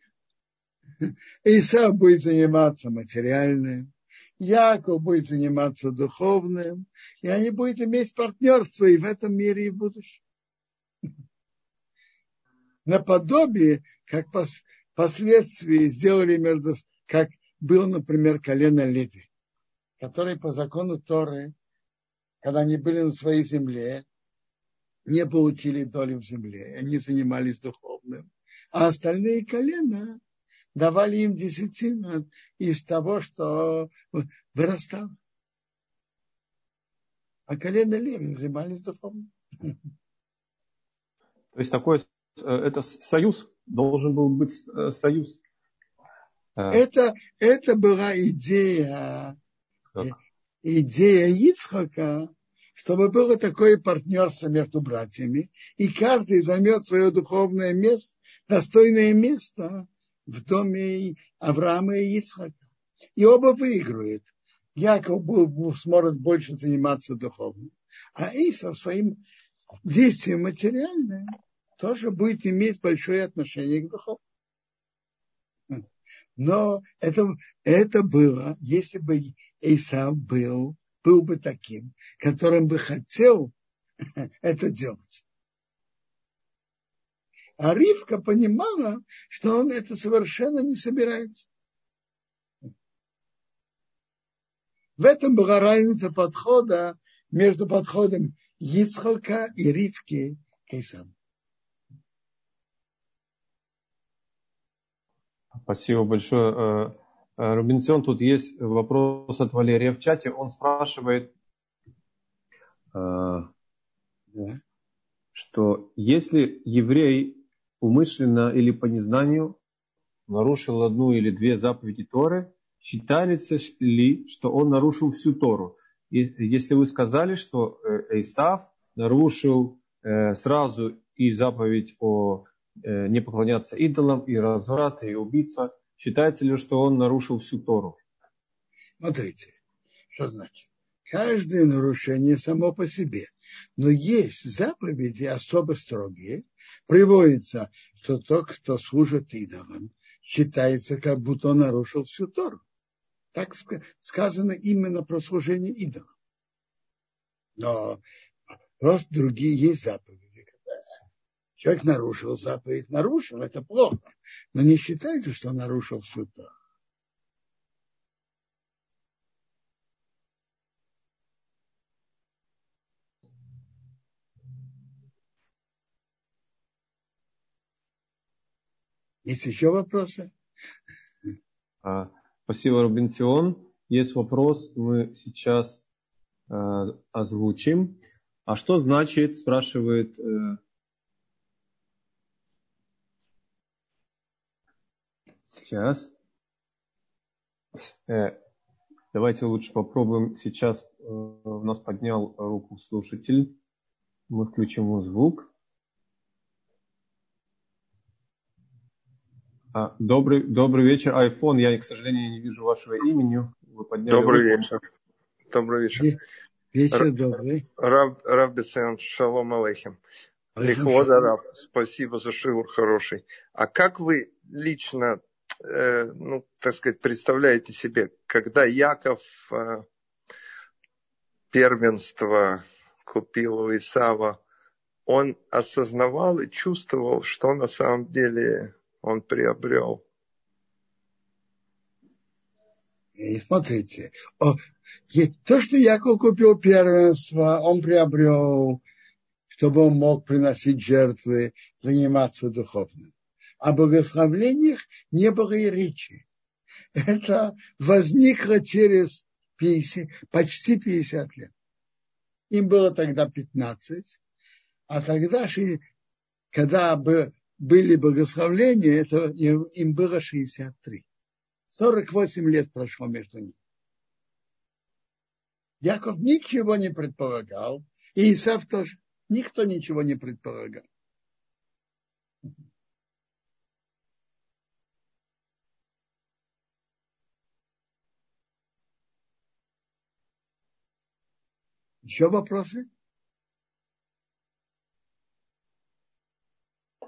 Исав будет заниматься материальным, Яков будет заниматься духовным, и они будут иметь партнерство и в этом мире, и в будущем. Наподобие, как последствия сделали между, как был, например, колено Леви, который по закону Торы, когда они были на своей земле, не получили доли в земле, они занимались духовным. А остальные колена давали им десятину из того, что вырастало. А колено Леви занимались духовным. То есть такой э, это союз, должен был быть э, союз а. Это, это была идея, как? идея Ицхака, чтобы было такое партнерство между братьями, и каждый займет свое духовное место, достойное место в доме Авраама и Ицхака. И оба выиграют. Яков сможет больше заниматься духовным, а Исав своим действием материальным тоже будет иметь большое отношение к духовному. Но это, это было, если бы Исав был, был бы таким, которым бы хотел это делать. А Ривка понимала, что он это совершенно не собирается. В этом была разница подхода между подходом Ицхака и Ривки к. Спасибо большое. Э, э, Рубинсон, тут есть вопрос от Валерия в чате. Он спрашивает, э, что если еврей умышленно или по незнанию нарушил одну или две заповеди Торы, считается ли, что он нарушил всю Тору? И если вы сказали, что Исав нарушил сразу и заповедь о не поклоняться идолам, и разврат, и убийца. Считается ли, что он нарушил всю Тору? Смотрите, что значит? Каждое нарушение само по себе. Но есть заповеди особо строгие. Приводится, что тот, кто служит идолам, считается, как будто он нарушил всю Тору. Так сказано именно про служение идолам. Но просто другие есть заповеди Человек нарушил заповедь, нарушил, это плохо. Но не считайте, что он нарушил Тору. Есть еще вопросы? А, спасибо, Рубинсион. Есть вопрос, мы сейчас э, озвучим. А что значит, спрашивает э, Сейчас. Э, давайте лучше попробуем. Сейчас э, у нас поднял руку слушатель. Мы включим ему звук. А, добрый, добрый вечер, iPhone. Я, к сожалению, не вижу вашего имени. Вы подняли добрый руку. вечер. Добрый вечер. Вечер добрый. Раб, Раб Бесен, шалом алейхим. Лихвода Раб, спасибо за шиур хороший. А как вы лично ну, так сказать, представляете себе, когда Яков э, первенство купил у Исава, он осознавал и чувствовал, что на самом деле он приобрел. И смотрите, то, что Яков купил первенство, он приобрел, чтобы он мог приносить жертвы, заниматься духовным о благословлениях не было и речи. Это возникло через 50, почти 50 лет. Им было тогда 15, а тогда, когда бы были благословления, это им было 63. 48 лет прошло между ними. Яков ничего не предполагал, и Исав тоже. Никто ничего не предполагал. Еще вопросы?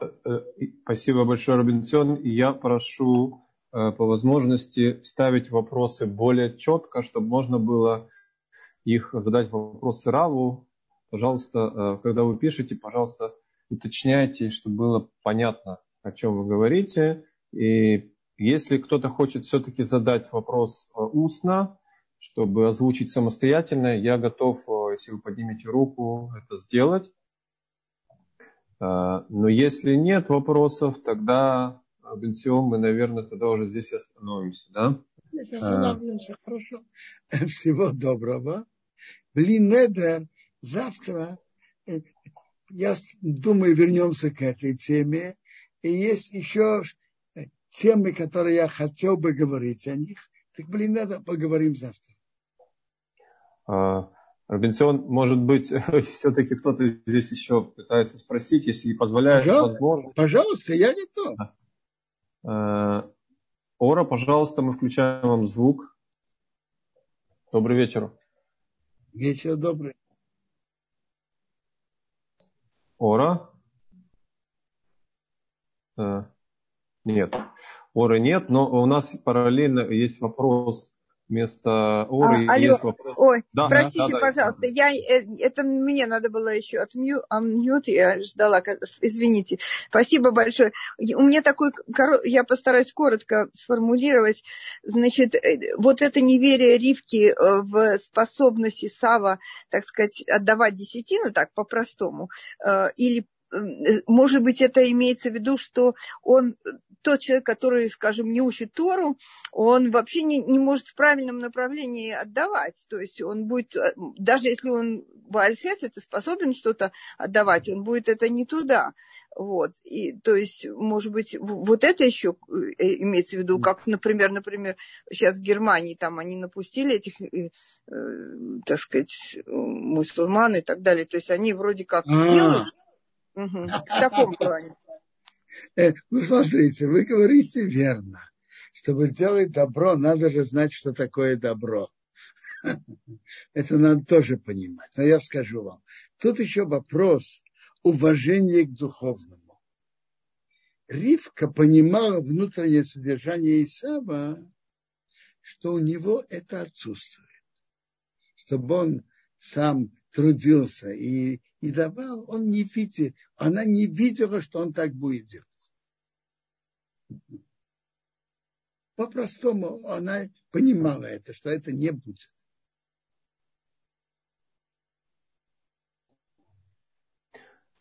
Э, э, спасибо большое, Робинсон. Я прошу э, по возможности ставить вопросы более четко, чтобы можно было их задать вопросы Раву. Пожалуйста, когда вы пишете, пожалуйста, уточняйте, чтобы было понятно, о чем вы говорите. И если кто-то хочет все-таки задать вопрос устно, чтобы озвучить самостоятельно, я готов, если вы поднимете руку, это сделать. А, но если нет вопросов, тогда, Бенсион, мы, наверное, тогда уже здесь остановимся, да? Здесь остановимся, хорошо. Всего доброго. Блин, Недер, завтра, э, я думаю, вернемся к этой теме. И есть еще э, темы, которые я хотел бы говорить о них. Так, блин, надо поговорим завтра. Робинсон, может быть, все-таки кто-то здесь еще пытается спросить, если позволяет пожалуйста. Пожалуйста, я готов. Э, Ора, пожалуйста, мы включаем вам звук. Добрый вечер. Вечер добрый. Ора? Э, нет. Оры нет, но у нас параллельно есть вопрос вместо Оры а, алло, есть вопрос. Ой, да, простите, да, пожалуйста, да. я, э, это мне надо было еще отмью, амнют, я ждала, извините. Спасибо большое. У меня такой, я постараюсь коротко сформулировать, значит, э, вот это неверие Ривки э, в способности Сава, так сказать, отдавать десятину, так по-простому, или может быть, это имеется в виду, что он тот человек, который, скажем, не учит Тору, он вообще не, не может в правильном направлении отдавать. То есть он будет, э, даже если он Бальхес, это способен что-то отдавать, он будет это не туда. Вот. И, то есть, может быть, вот это еще э, имеется в виду, как, например, например, сейчас в Германии там они напустили этих, э, э, так сказать, мусульман и так далее. То есть они вроде как а. делают угу, в таком плане. Э, ну, смотрите, вы говорите верно. Чтобы делать добро, надо же знать, что такое добро. Это надо тоже понимать. Но я скажу вам. Тут еще вопрос уважения к духовному. Ривка понимала внутреннее содержание Исава, что у него это отсутствует. Чтобы он сам трудился и, и давал, он не видел, она не видела, что он так будет делать. По-простому она понимала это, что это не будет.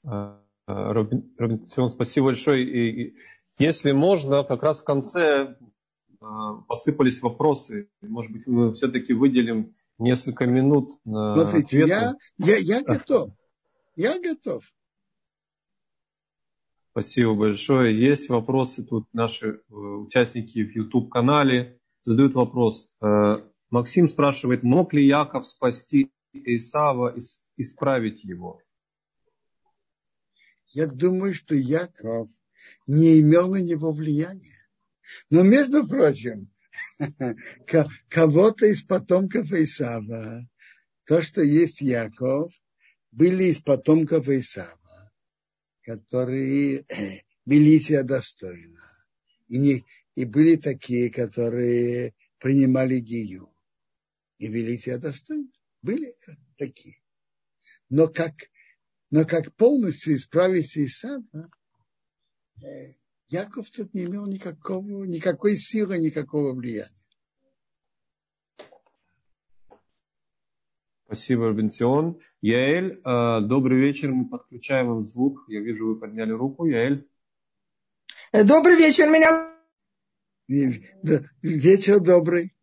А, Робинсон, спасибо большое. И, если можно, как раз в конце а, посыпались вопросы. Может быть, мы все-таки выделим несколько минут на Смотрите, ответы. я, я, я готов. Я готов. Спасибо большое. Есть вопросы тут наши э, участники в YouTube-канале задают вопрос. Э, Максим спрашивает, мог ли Яков спасти Исава и исправить его? Я думаю, что Яков не имел на него влияния. Но, между прочим, кого-то из потомков Исава, то, что есть Яков, были из потомков Исава которые вели себя достойно. И, не, и были такие, которые принимали гию и вели себя достойно. Были такие. Но как, но как полностью исправить Исава, э, Яков тут не имел никакого, никакой силы, никакого влияния. Спасибо, Бенсион. Яэль, э, добрый вечер. Мы подключаем вам звук. Я вижу, вы подняли руку. Яэль. Э, добрый вечер. Меня... Вечер добрый.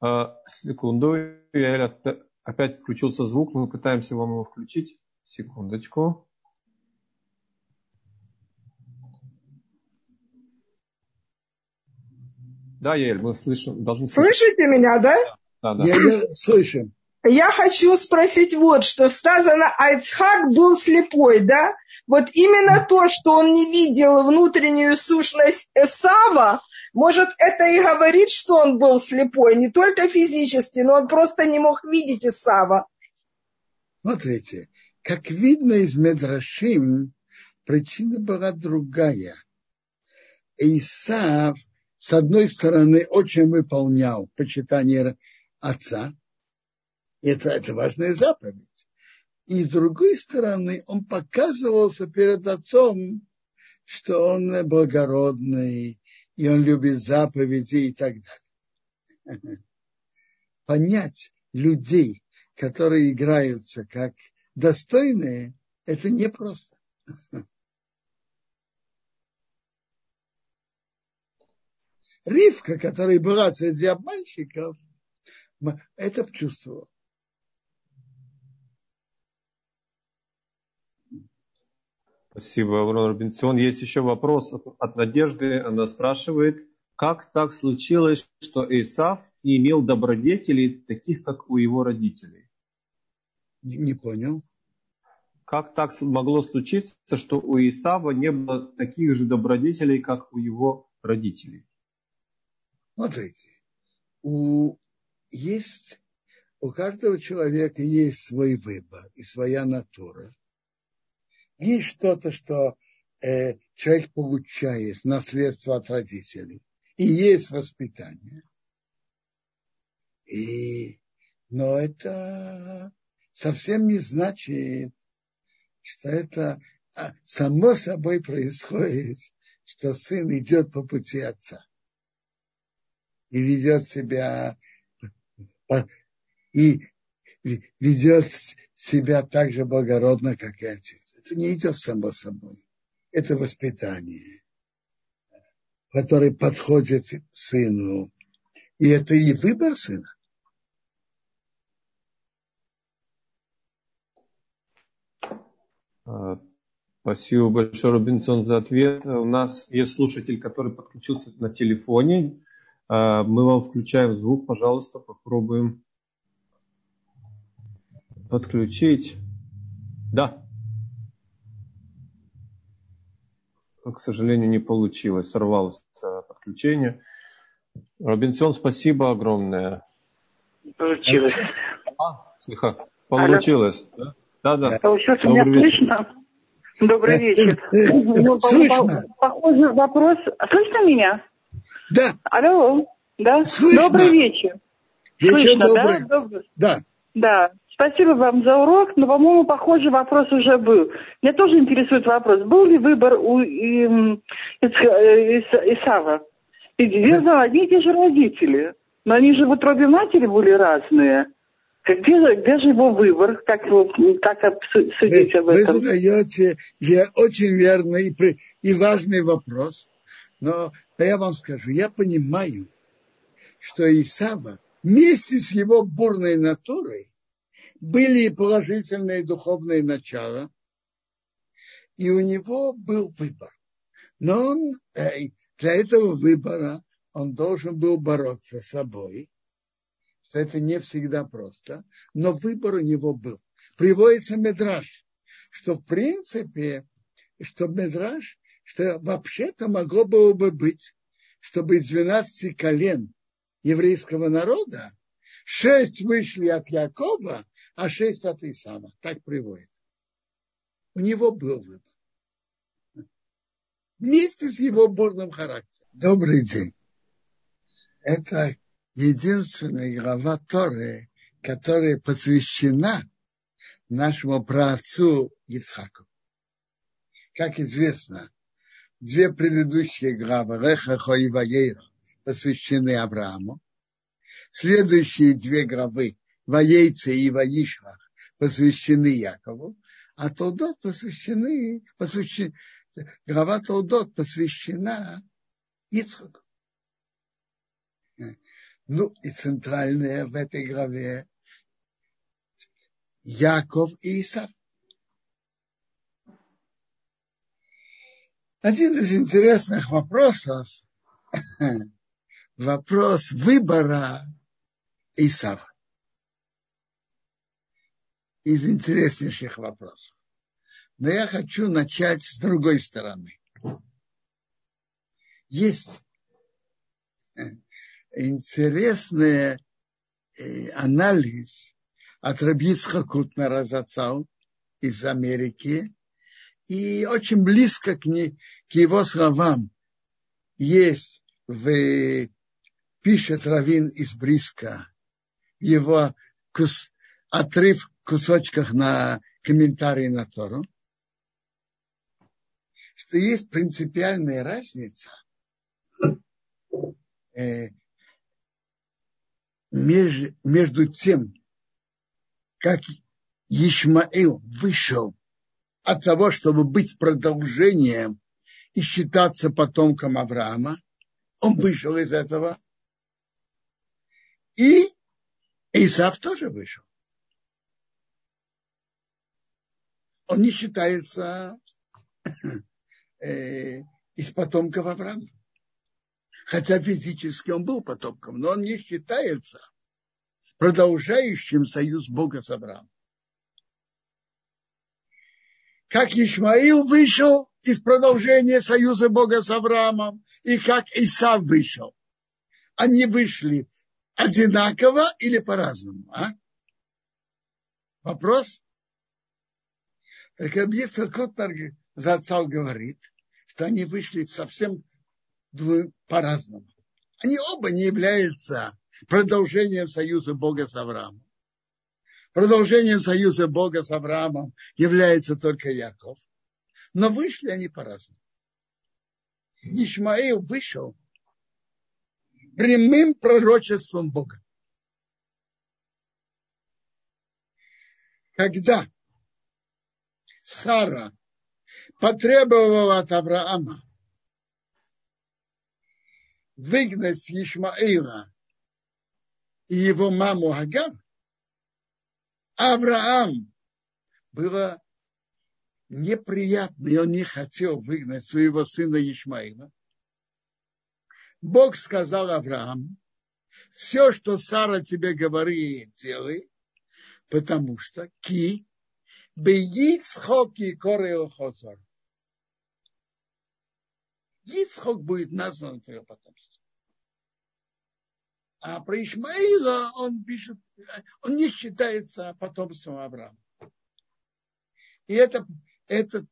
А, секунду. Яэль, опять включился звук. Мы пытаемся вам его включить. Секундочку. Да, Ель, мы слышим, должны слышать. Слышите меня, да? Да, да. Я, я слышим. Я хочу спросить вот, что сказано, Айцхак был слепой, да? Вот именно то, что он не видел внутреннюю сущность Эсава, может, это и говорит, что он был слепой, не только физически, но он просто не мог видеть Исава. Смотрите, как видно из Медрашим, причина была другая. Исав, с одной стороны, очень выполнял почитание отца. Это, это важная заповедь. И с другой стороны, он показывался перед отцом, что он благородный, и он любит заповеди и так далее. Понять людей, которые играются как достойные, это непросто. Ривка, которая была среди обманщиков, это чувствовала. Спасибо, Аврон Робинсон. Есть еще вопрос от Надежды. Она спрашивает, как так случилось, что Исав не имел добродетелей, таких, как у его родителей? Не, не понял. Как так могло случиться, что у Исава не было таких же добродетелей, как у его родителей? Смотрите, у, есть, у каждого человека есть свой выбор и своя натура. Есть что-то, что э, человек получает наследство от родителей, и есть воспитание. И, но это совсем не значит, что это а, само собой происходит, что сын идет по пути отца и ведет себя и ведет себя так же благородно, как и отец. Это не идет само собой. Это воспитание, которое подходит сыну. И это и выбор сына. А, спасибо большое, Робинсон, за ответ. У нас есть слушатель, который подключился на телефоне. А, мы вам включаем звук, пожалуйста, попробуем подключить. Да. к сожалению, не получилось. Сорвалось подключение. Робинсон, спасибо огромное. Получилось. А, слегка. Получилось. Да, да. да. Получилось, меня слышно? Добрый вечер. Ну, слышно. Похожий вопрос. Слышно меня? Да. Алло. Да? Слышно. Добрый вечер. вечер Слышно, добрый. да? Добрый. Да. Да. Спасибо вам за урок, но, по-моему, похожий вопрос уже был. Меня тоже интересует вопрос, был ли выбор у эм, Исава? Ведь верно, одни и те же родители, но они же в утробе матери были разные. Где, где же его выбор? Как, его, как судить об этом? Вы задаете я очень верный и, и важный вопрос. Но я вам скажу, я понимаю, что Исава вместе с его бурной натурой были положительные духовные начала, и у него был выбор. Но он для этого выбора он должен был бороться с собой, что это не всегда просто, но выбор у него был. Приводится Медраж, что в принципе, что Медраж, что вообще-то могло бы быть, чтобы из 12 колен еврейского народа шесть вышли от Якова, а шесть от Исава. Так приводит. У него был выбор. Вместе с его бурным характером. Добрый день. Это единственная глава Торы, которая посвящена нашему праотцу Ицхаку. Как известно, две предыдущие главы Рехахо и Ваейра посвящены Аврааму. Следующие две главы Ваейце и Ваишвах посвящены Якову, а Толдот посвящены, посвящены глава Толдот посвящена Ицхаку. Ну и центральное в этой главе Яков и Исаак. Один из интересных вопросов вопрос выбора Исава. Из интереснейших вопросов. Но я хочу начать с другой стороны. Есть интересный э, анализ от Рабицха Кутна Разацал из Америки. И очень близко к, не, к его словам. Есть в пишет Равин из Бриска. Его кус, отрыв кусочках на комментарии на Тору, что есть принципиальная разница э, меж, между тем, как Ишмаил вышел от того, чтобы быть продолжением и считаться потомком Авраама, он вышел из этого. И Исав тоже вышел. Он не считается э, из потомков Авраама. Хотя физически он был потомком, но он не считается продолжающим союз Бога с Авраамом. Как Ишмаил вышел из продолжения союза Бога с Авраамом, и как Исав вышел. Они вышли одинаково или по-разному? А? Вопрос? Так Абьецер Котнар Зацал говорит, что они вышли совсем по-разному. Они оба не являются продолжением союза Бога с Авраамом. Продолжением союза Бога с Авраамом является только Яков. Но вышли они по-разному. Ишмаил вышел прямым пророчеством Бога. Когда Сара потребовала от Авраама выгнать Ишмаила и его маму Агар, Авраам было неприятно, и он не хотел выгнать своего сына Ишмаила. Бог сказал Аврааму, все, что Сара тебе говорит, делай, потому что ки бейицхок и кореохозор. Ицхок будет назван твое потомство. А про Ишмаила он пишет, он не считается потомством Авраама. И это, это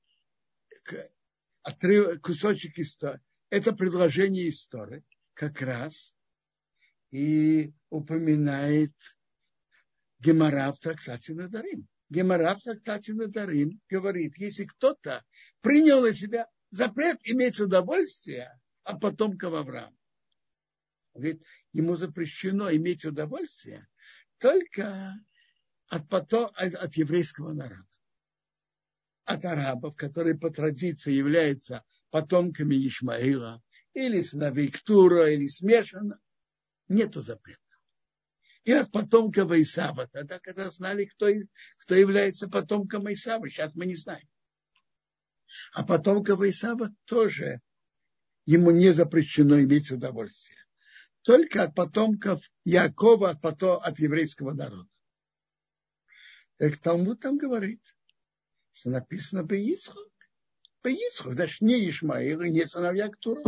отрыв, кусочек истории, это предложение истории как раз и упоминает Гемора в трактате Надарим. Гемора в трактате Надарим говорит, если кто-то принял на себя запрет иметь удовольствие от потомков Авраама. Говорит, ему запрещено иметь удовольствие только от, потом, от, от еврейского народа. От арабов, которые по традиции являются потомками Ишмаила, или сыновей Ктура, или смешанно, нету запрета. И от потомков Исава, тогда, когда знали, кто, кто является потомком Исава, сейчас мы не знаем. А потомков Исава тоже ему не запрещено иметь удовольствие только от потомков Якова, от, потом, от еврейского народа. Так Талмуд там говорит, что написано Беицхок. Беицхок, даже не Ишмаил не сыновья Ктура.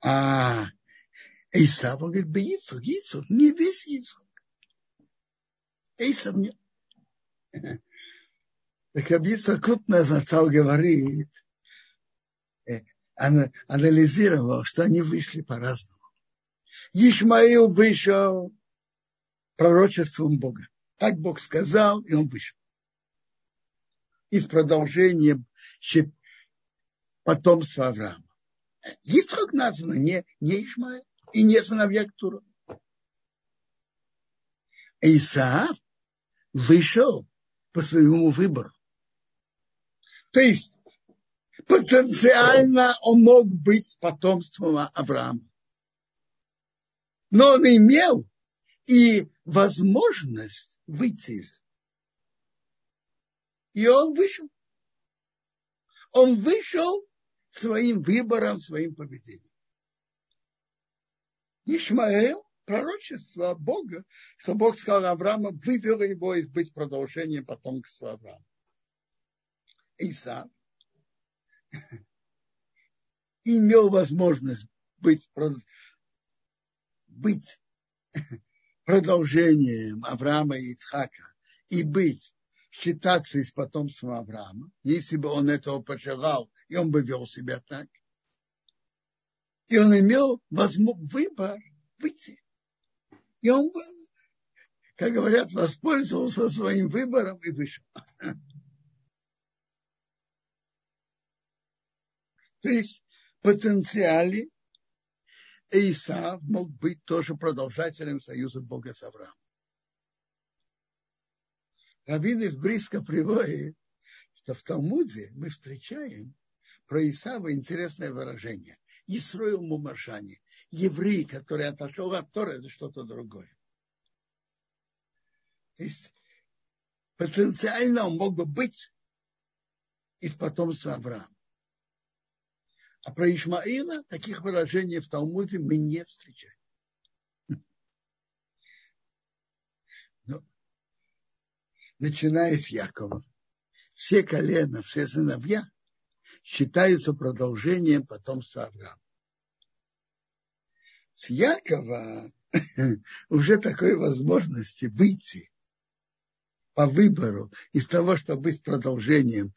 А Исав, он говорит, Беицхок, Ицхок, не весь Ицхок. Исав не. Так Абицхак Кутна говорит, анализировал, что они вышли по-разному. Ишмаил вышел пророчеством Бога. Так Бог сказал, и он вышел. И с продолжением потомства Авраама. Ицхак названо не, не Ишмаил и не сыновья Ктура. Исаав вышел по своему выбору. То есть потенциально он мог быть потомством Авраама. Но он имел и возможность выйти из этого. И он вышел. Он вышел своим выбором, своим поведением. Ишмаэл пророчество Бога, что Бог сказал Аврааму, вывел его из быть продолжением потомства Авраама. Иса имел возможность быть, быть продолжением Авраама и Ицхака и быть, считаться из потомства Авраама, если бы он этого пожелал, и он бы вел себя так. И он имел возможность, выбор выйти. И он, как говорят, воспользовался своим выбором и вышел. То есть потенциале Исав мог быть тоже продолжателем союза Бога с Авраамом. Равин близко приводит, что в Талмуде мы встречаем про Исава интересное выражение. Исроил Мумаршани. Еврей, который отошел от Тора, это что-то другое. То есть потенциально он мог бы быть из потомства Авраама. А про Ишмаила таких выражений в Талмуде мы не встречаем. Но, начиная с Якова, все колена, все сыновья считаются продолжением потомства Авраама. С Якова уже такой возможности выйти по выбору из того, чтобы быть продолжением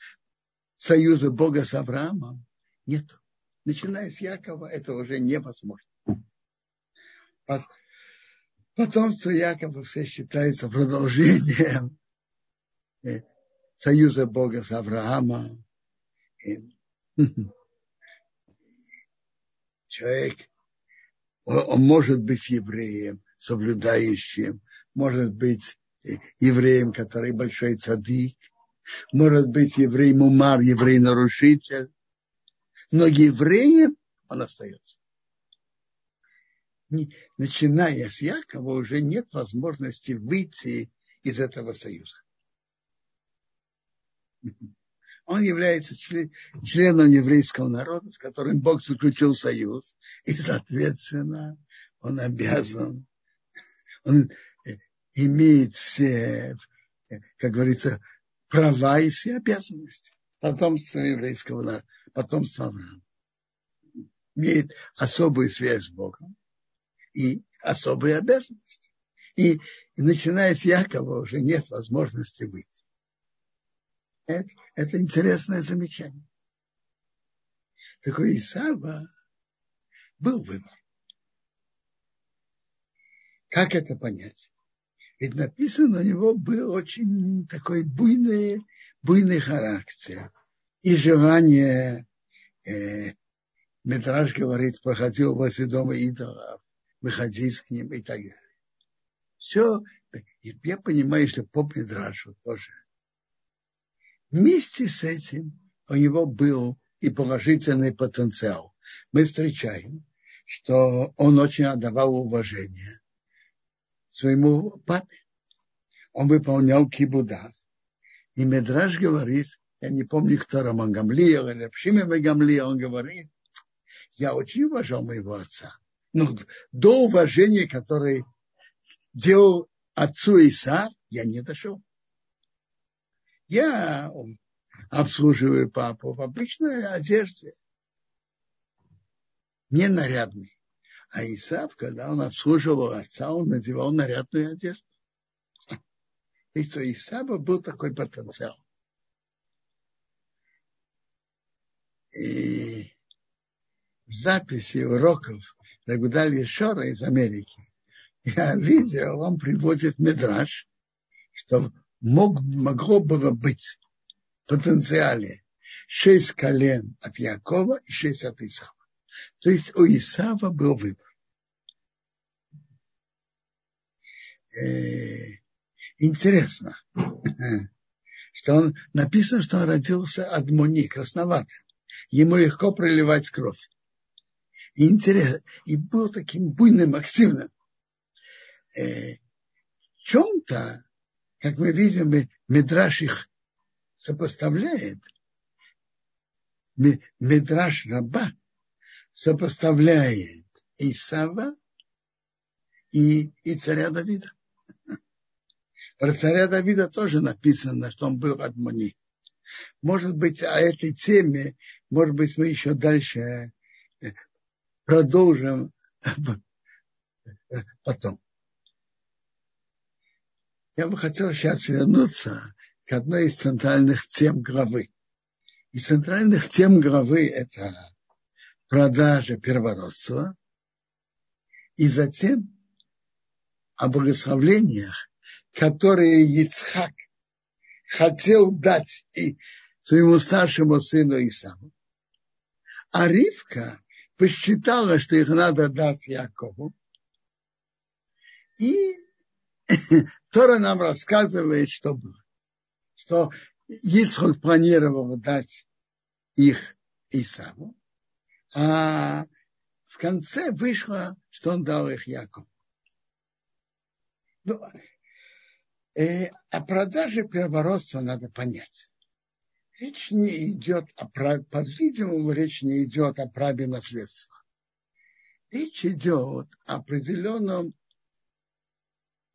союза Бога с Авраамом, нет. Начиная с Якова, это уже невозможно. Потомство Якова все считается продолжением э, союза Бога с Авраамом. Человек, он может быть евреем, соблюдающим, может быть евреем, который большой цадик, может быть евреем умар, еврей-нарушитель, но евреем он остается. Начиная с Якова уже нет возможности выйти из этого союза он является член, членом еврейского народа, с которым Бог заключил союз, и, соответственно, он обязан, он имеет все, как говорится, права и все обязанности потомства еврейского народа, потомства Авраама. Имеет особую связь с Богом и особые обязанности. И, и начиная с Якова уже нет возможности выйти. Это, это интересное замечание. Такой Исава был выбор. Как это понять? Ведь написано, у него был очень такой буйный, буйный характер. И желание, э, Метраж говорит, проходил возле дома идолов, выходить к ним и так далее. Все, я понимаю, что по Медрашу тоже Вместе с этим у него был и положительный потенциал. Мы встречаем, что он очень отдавал уважение своему папе. Он выполнял кибудав. И Медраж говорит, я не помню, кто Роман Гамлиел или Пшиме Гамлиел, он говорит, я очень уважал моего отца. Но до уважения, которое делал отцу Иса, я не дошел. Я обслуживаю папу в обычной одежде, не нарядный. А Исав, когда он обслуживал отца, он надевал нарядную одежду. И что Исаба был такой потенциал. И в записи уроков Рагудаль Шора из Америки я видел, он приводит медраж, что мог, могло было быть в потенциале шесть колен от Якова и шесть от Исава. То есть у Исава был выбор. Э, интересно, что он написано, что он родился от Муни, красноватым. Ему легко проливать кровь. Интересно, и был таким буйным, активным. Э, в чем-то как мы видим, Медраш их сопоставляет, Медраш Раба сопоставляет Исава и, и царя Давида. Про царя Давида тоже написано, что он был адмони. Может быть, о этой теме, может быть, мы еще дальше э, продолжим потом. Я бы хотел сейчас вернуться к одной из центральных тем главы. И центральных тем главы это продажа первородства, и затем о благословлениях, которые Ицхак хотел дать и своему старшему сыну Исаву. А Ривка посчитала, что их надо дать Якову. И Тора нам рассказывает, что было. Что Ицхак планировал дать их Исаву, а в конце вышло, что он дал их Якову. Ну, э, о продаже первородства надо понять. Речь не идет о праве, по-видимому, речь не идет о праве наследства. Речь идет о определенном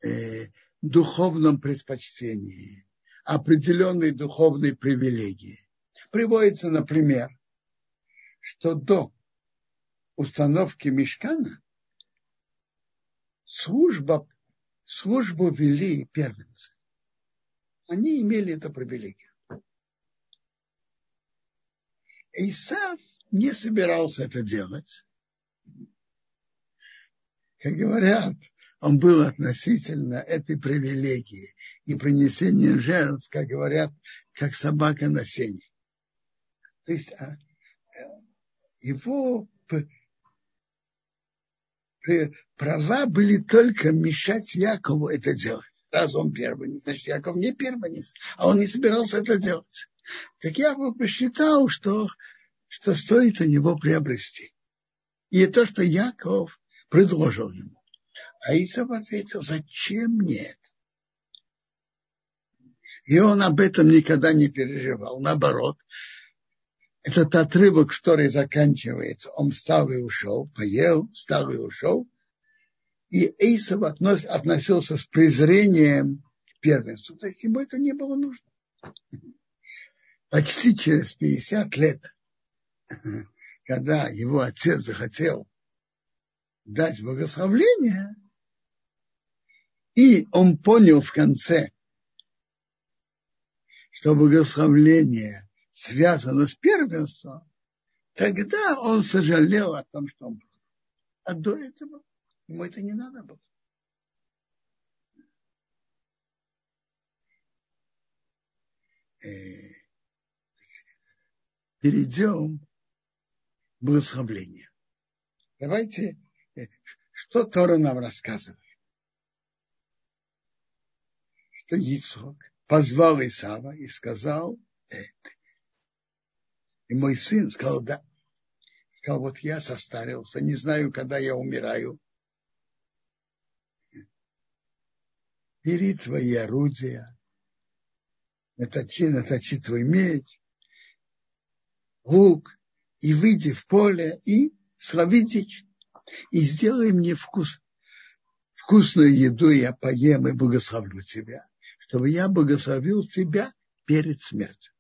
э, духовном предпочтении, определенной духовной привилегии. Приводится, например, что до установки мешкана служба службу вели первенцы. Они имели эту привилегию. Исав не собирался это делать. Как говорят, он был относительно этой привилегии и принесения жертв, как говорят, как собака на сене. То есть а, его права были только мешать Якову это делать. Раз он первый, значит, Яков не первый, а он не собирался это делать. Так Яков посчитал, что, что стоит у него приобрести. И то, что Яков предложил ему. А Исав ответил, зачем мне это? И он об этом никогда не переживал. Наоборот, этот отрывок, который заканчивается, он встал и ушел, поел, встал и ушел. И Эйсов относ, относился с презрением к первенству. То есть ему это не было нужно. Почти через 50 лет, когда его отец захотел дать благословление, и он понял в конце, что благословление связано с первенством, тогда он сожалел о том, что он продал. А до этого ему это не надо было. Э, перейдем к благословлению. Давайте, э, что Тора нам рассказывает? Что Ицхок позвал Исава и сказал, это и мой сын сказал, да. Сказал, вот я состарился, не знаю, когда я умираю. Бери твои орудия, наточи, наточи твой меч, лук, и выйди в поле, и слови дичь. И сделай мне вкус, вкусную еду, я поем и благословлю тебя, чтобы я благословил тебя перед смертью.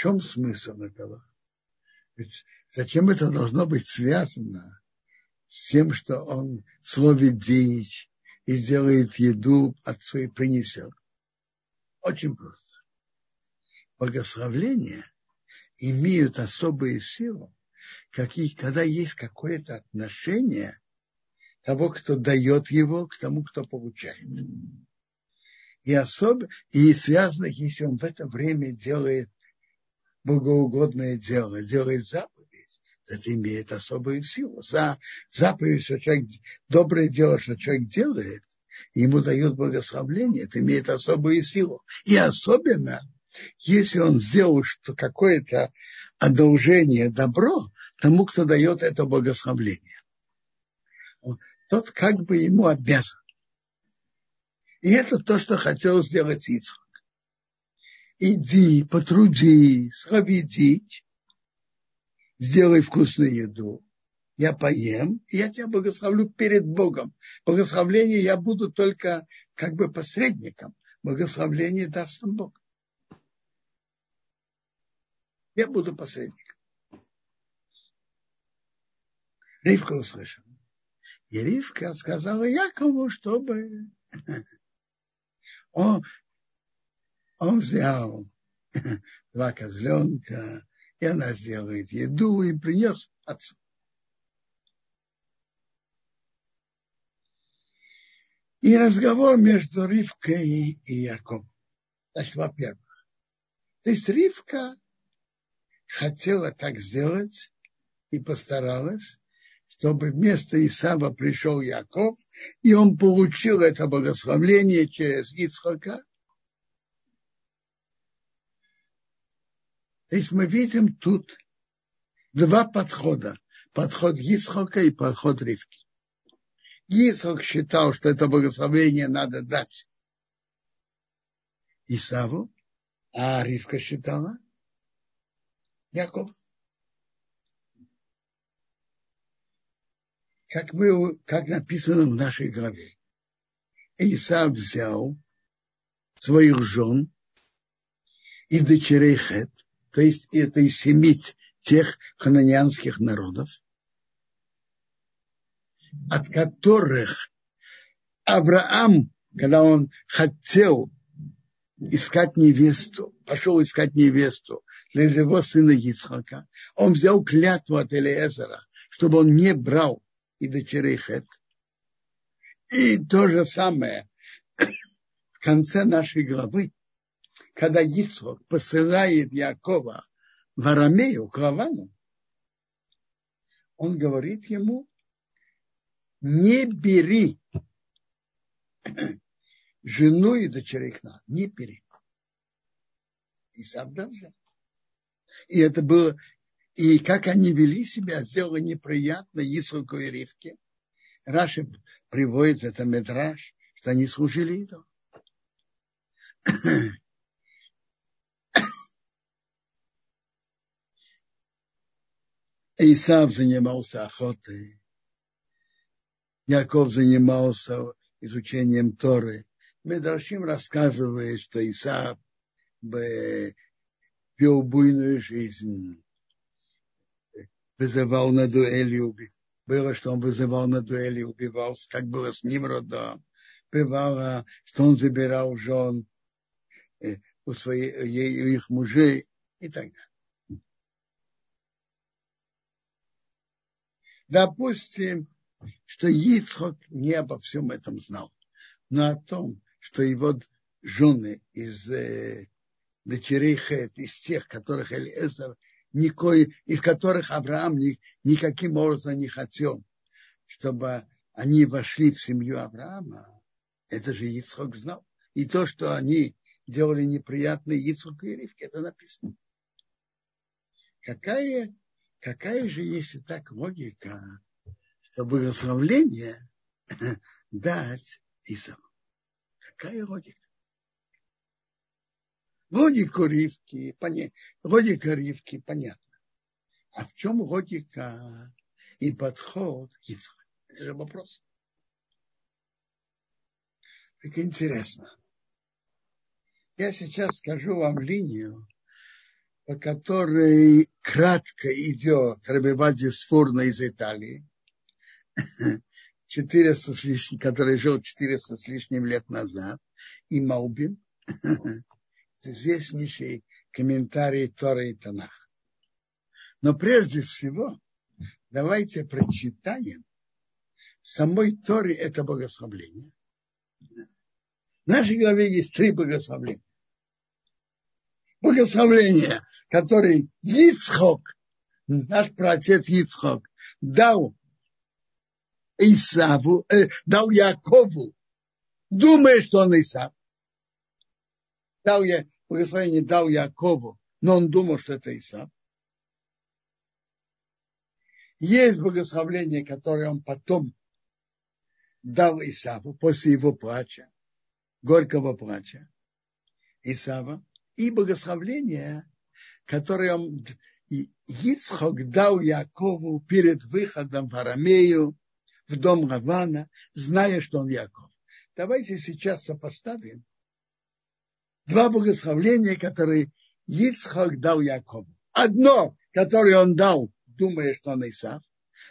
чем смысл этого? Ведь зачем это должно быть связано с тем, что он словит дичь и сделает еду отцу и принесет? Очень просто. Благословления имеют особые силы, какие, когда есть какое-то отношение того, кто дает его, к тому, кто получает. И особо, и связано, если он в это время делает богоугодное дело, делает заповедь, это имеет особую силу. За заповедь, что человек, доброе дело, что человек делает, ему дают благословление, это имеет особую силу. И особенно, если он сделал что какое-то одолжение, добро тому, кто дает это благословление. Тот как бы ему обязан. И это то, что хотел сделать Ицхак. иди, потрудись, сраведить, сделай вкусную еду, я поем, и я тебя благословлю перед Богом. Благословление я буду только как бы посредником. Благословление даст нам Бог. Я буду посредником. Ривка услышала. И Ривка сказала Якову, чтобы он, он взял два козленка, и она сделает еду и принес отцу. И разговор между Ривкой и Яковом. Значит, во-первых, то есть Ривка хотела так сделать и постаралась, чтобы вместо Исава пришел Яков, и он получил это благословление через Ицхака. То есть мы видим тут два подхода. Подход Ицхака и подход Ривки. Исаак считал, что это благословение надо дать. Исаву, а Ривка считала? Яков. Как, мы, как написано в нашей главе, Исав взял своих жен и дочерей Хет, то есть это из семи тех хананианских народов, от которых Авраам, когда он хотел искать невесту, пошел искать невесту для его сына Ицхака, он взял клятву от Элиезера, чтобы он не брал и дочерей Хет. И то же самое в конце нашей главы, когда Ицхак посылает Якова в Арамею, к Лавану, он говорит ему, не бери жену и дочерей Кна, не бери. И сам взял. И это было, и как они вели себя, сделало неприятно Исуку и Ривке. Раши приводит это метраж, что они служили идолу. Исав занимался охотой. Яков занимался изучением Торы. Медрашим рассказывает, что Исаак вел буйную жизнь, вызывал на дуэли, было, что он вызывал на дуэли, убивался, как было с Нимродом. Бывало, что он забирал жен э, у, своих, у их мужей и так далее. Допустим, что Ицхок не обо всем этом знал, но о том, что его жены из э, дочерей Хет, из тех, которых Элиэзер, никой, из которых Авраам ни, никаким образом не хотел, чтобы они вошли в семью Авраама, это же Ицхок знал. И то, что они делали неприятные Ицхоку и Ривке, это написано. Какая, какая же, если так, логика благословление дать Исаву. Какая логика? Логика Ривки, поня... логика Ривки понятна. А в чем логика и подход Ицхака? Это же вопрос. Так интересно. Я сейчас скажу вам линию, по которой кратко идет Рабивади Сфурна из Италии, 400 с лишним, который жил 400 с лишним лет назад, и Маубин, известнейший комментарий Тора и Танах. Но прежде всего, давайте прочитаем в самой Торе это благословление. В нашей главе есть три благословления. Благословление, которое Ицхок, наш праотец Ицхок, дал Исаву, э, дал Якову, думая, что он Исав. Дал я, благословение дал Якову, но он думал, что это Исав. Есть благословление, которое он потом дал Исаву после его плача, горького плача Исава. и благословление, которое он, Ицхок дал Якову перед выходом в Арамею, в дом Равана, зная, что он Яков. Давайте сейчас сопоставим два благословления, которые Ицхак дал Якову. Одно, которое он дал, думая, что он Исав,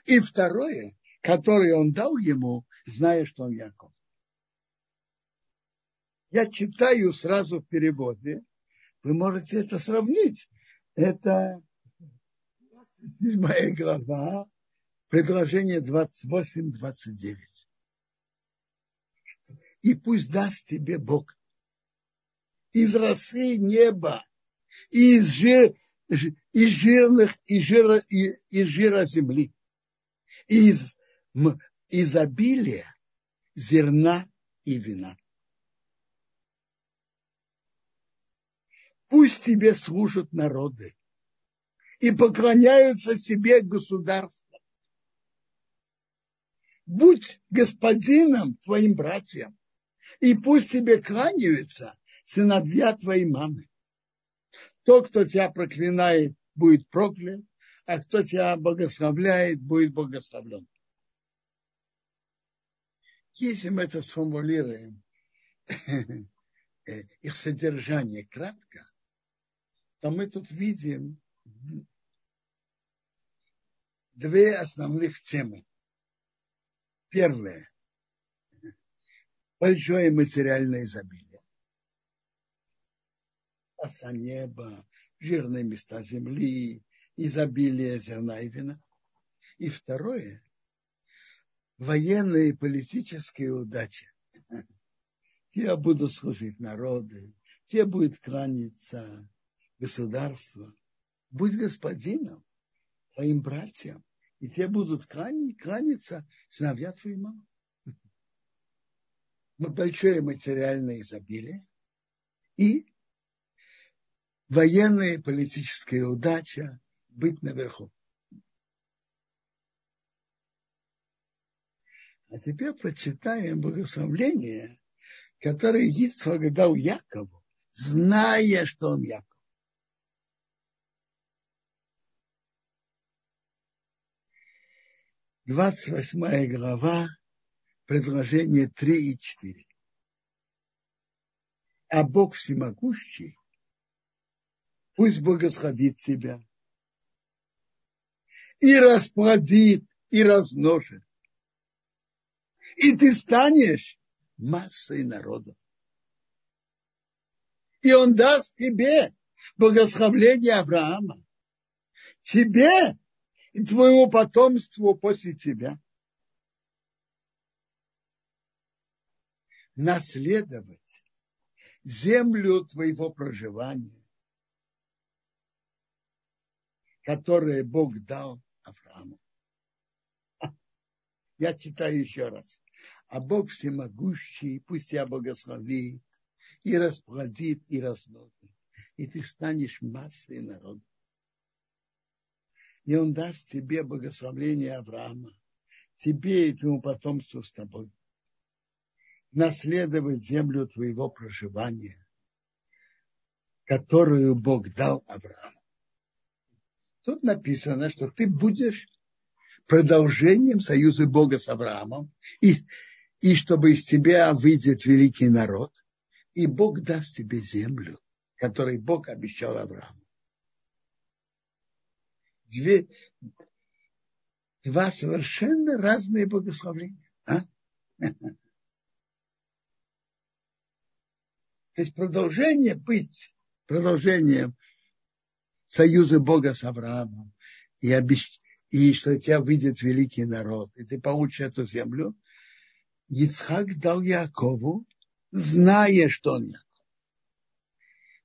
и второе, которое он дал ему, зная, что он Яков. Я читаю сразу в переводе. Вы можете это сравнить. Это седьмая глава, предложение 28-29. И пусть даст тебе Бог из росы неба, из, жир, из жирных, из жира, из жира земли, из изобилия зерна и вина. Пусть тебе служат народы и поклоняются тебе государства. Будь господином твоим братьям, и пусть тебе кланяются сыновья твоей мамы. Тот, кто тебя проклинает, будет проклят, а кто тебя благословляет, будет благословлен. Если мы это сформулируем, их содержание кратко, то мы тут видим две основных темы. Первое. Большое материальное изобилие. Оса неба, жирные места земли, изобилие зерна и вина. И второе. Военная и политическая удача. Те будут служить народы, те будут кланяться государства. Будь господином твоим братьям, и те будут кланяться сыновья твоей мамы. Большое материальное изобилие и военная и политическая удача быть наверху. А теперь прочитаем благословление, которое Ицхак дал Якову, зная, что он Яков. 28 глава, предложения 3 и 4. А Бог всемогущий, пусть благословит тебя и расплодит, и размножит. И ты станешь массой народов. И он даст тебе благословление Авраама. Тебе и твоему потомству после тебя. Наследовать землю твоего проживания, которое Бог дал Аврааму. Я читаю еще раз. А Бог всемогущий, пусть тебя благословит и расплодит, и размножит. И ты станешь массой народа и он даст тебе благословение Авраама, тебе и твоему потомству с тобой, наследовать землю твоего проживания, которую Бог дал Аврааму. Тут написано, что ты будешь продолжением союза Бога с Авраамом, и, и чтобы из тебя выйдет великий народ, и Бог даст тебе землю, которой Бог обещал Аврааму две, два совершенно разные благословения. А? То есть продолжение быть продолжением союза Бога с Авраамом и, обещ... и что тебя выйдет великий народ, и ты получишь эту землю, Ицхак дал Якову, зная, что он Яков.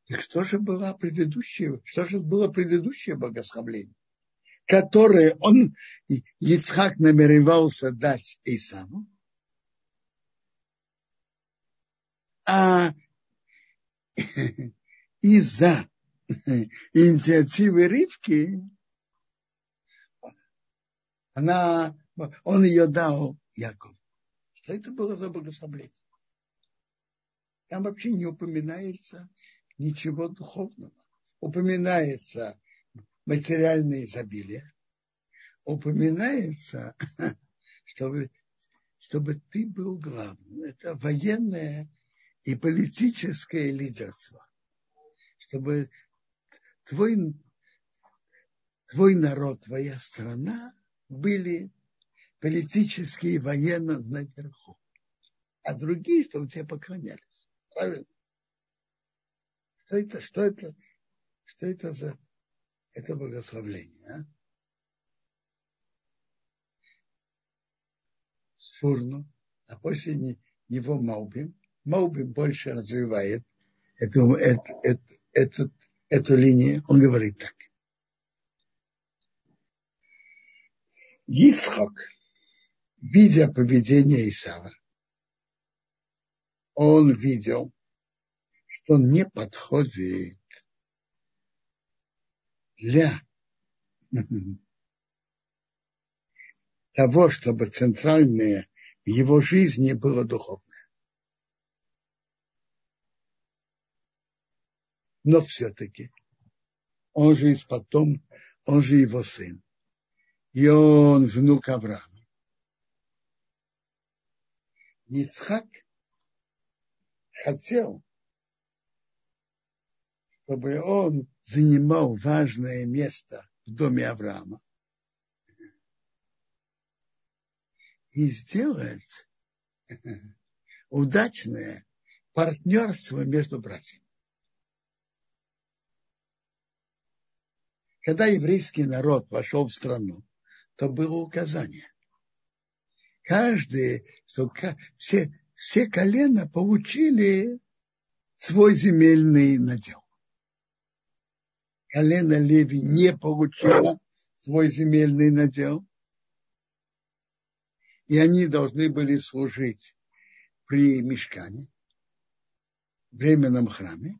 Так что же было предыдущее, что же было предыдущее богословление? Которые он, Ицхак намеревался дать Исаву, а из-за инициативы Ривки она, он ее дал Якову. Что это было за благословление? Там вообще не упоминается ничего духовного. Упоминается материальное изобилие, упоминается, чтобы, чтобы ты был главным. Это военное и политическое лидерство. Чтобы твой, твой народ, твоя страна были политически и военно наверху. А другие, чтобы тебе поклонялись. Правильно? Что это, что это, что это за это благословление? А? Сфурну, а после него Маубим. Маубим больше развивает эту, эту, эту, эту, эту линию. Он говорит так. Ицхок, видя поведение Исава, он видел, что он не подходит для того, чтобы центральное в его жизни было духовное. Но все-таки он же из потом, он же его сын. И он внук Авраама. Ицхак хотел, чтобы он занимал важное место в доме Авраама и сделать удачное партнерство между братьями. Когда еврейский народ вошел в страну, то было указание. Каждый, что все, все колена получили свой земельный надел. Колено Леви не получило свой земельный надел. И они должны были служить при мешкане, временном храме,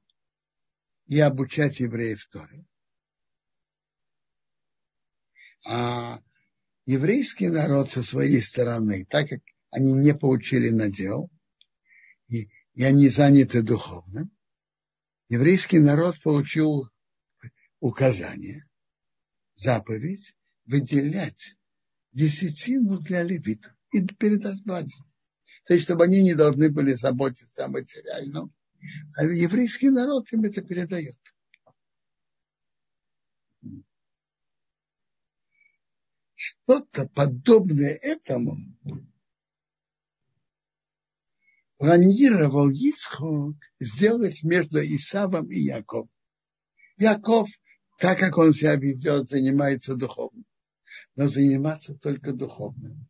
и обучать евреев Торе. А еврейский народ со своей стороны, так как они не получили надел, и, и они заняты духовно, еврейский народ получил указание, заповедь выделять десятину для левитов и передать братьям. То есть, чтобы они не должны были заботиться о материальном, а еврейский народ им это передает. Что-то подобное этому планировал Ицхок сделать между Исавом и Яковом. Яков, так как он себя ведет, занимается духовным. Но заниматься только духовным.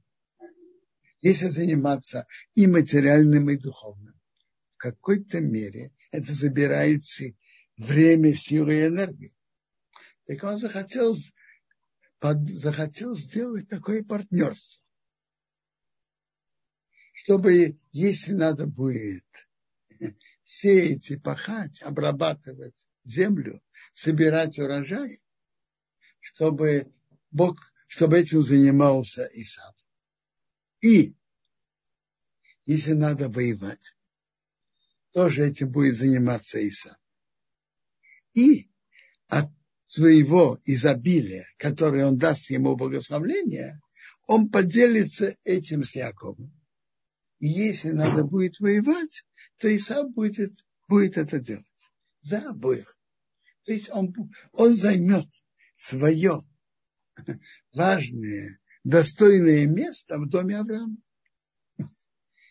Если заниматься и материальным, и духовным, в какой-то мере это забирает время, силы и энергию. Так он захотел, под, захотел сделать такое партнерство чтобы, если надо будет сеять и пахать, обрабатывать землю, собирать урожай, чтобы Бог, чтобы этим занимался Исав. И если надо воевать, тоже этим будет заниматься Исав. И от своего изобилия, которое он даст ему благословление, он поделится этим с Яковом. И если надо будет воевать, то и сам будет, будет это делать. За обоих. То есть он, он займет свое важное, достойное место в доме Авраама.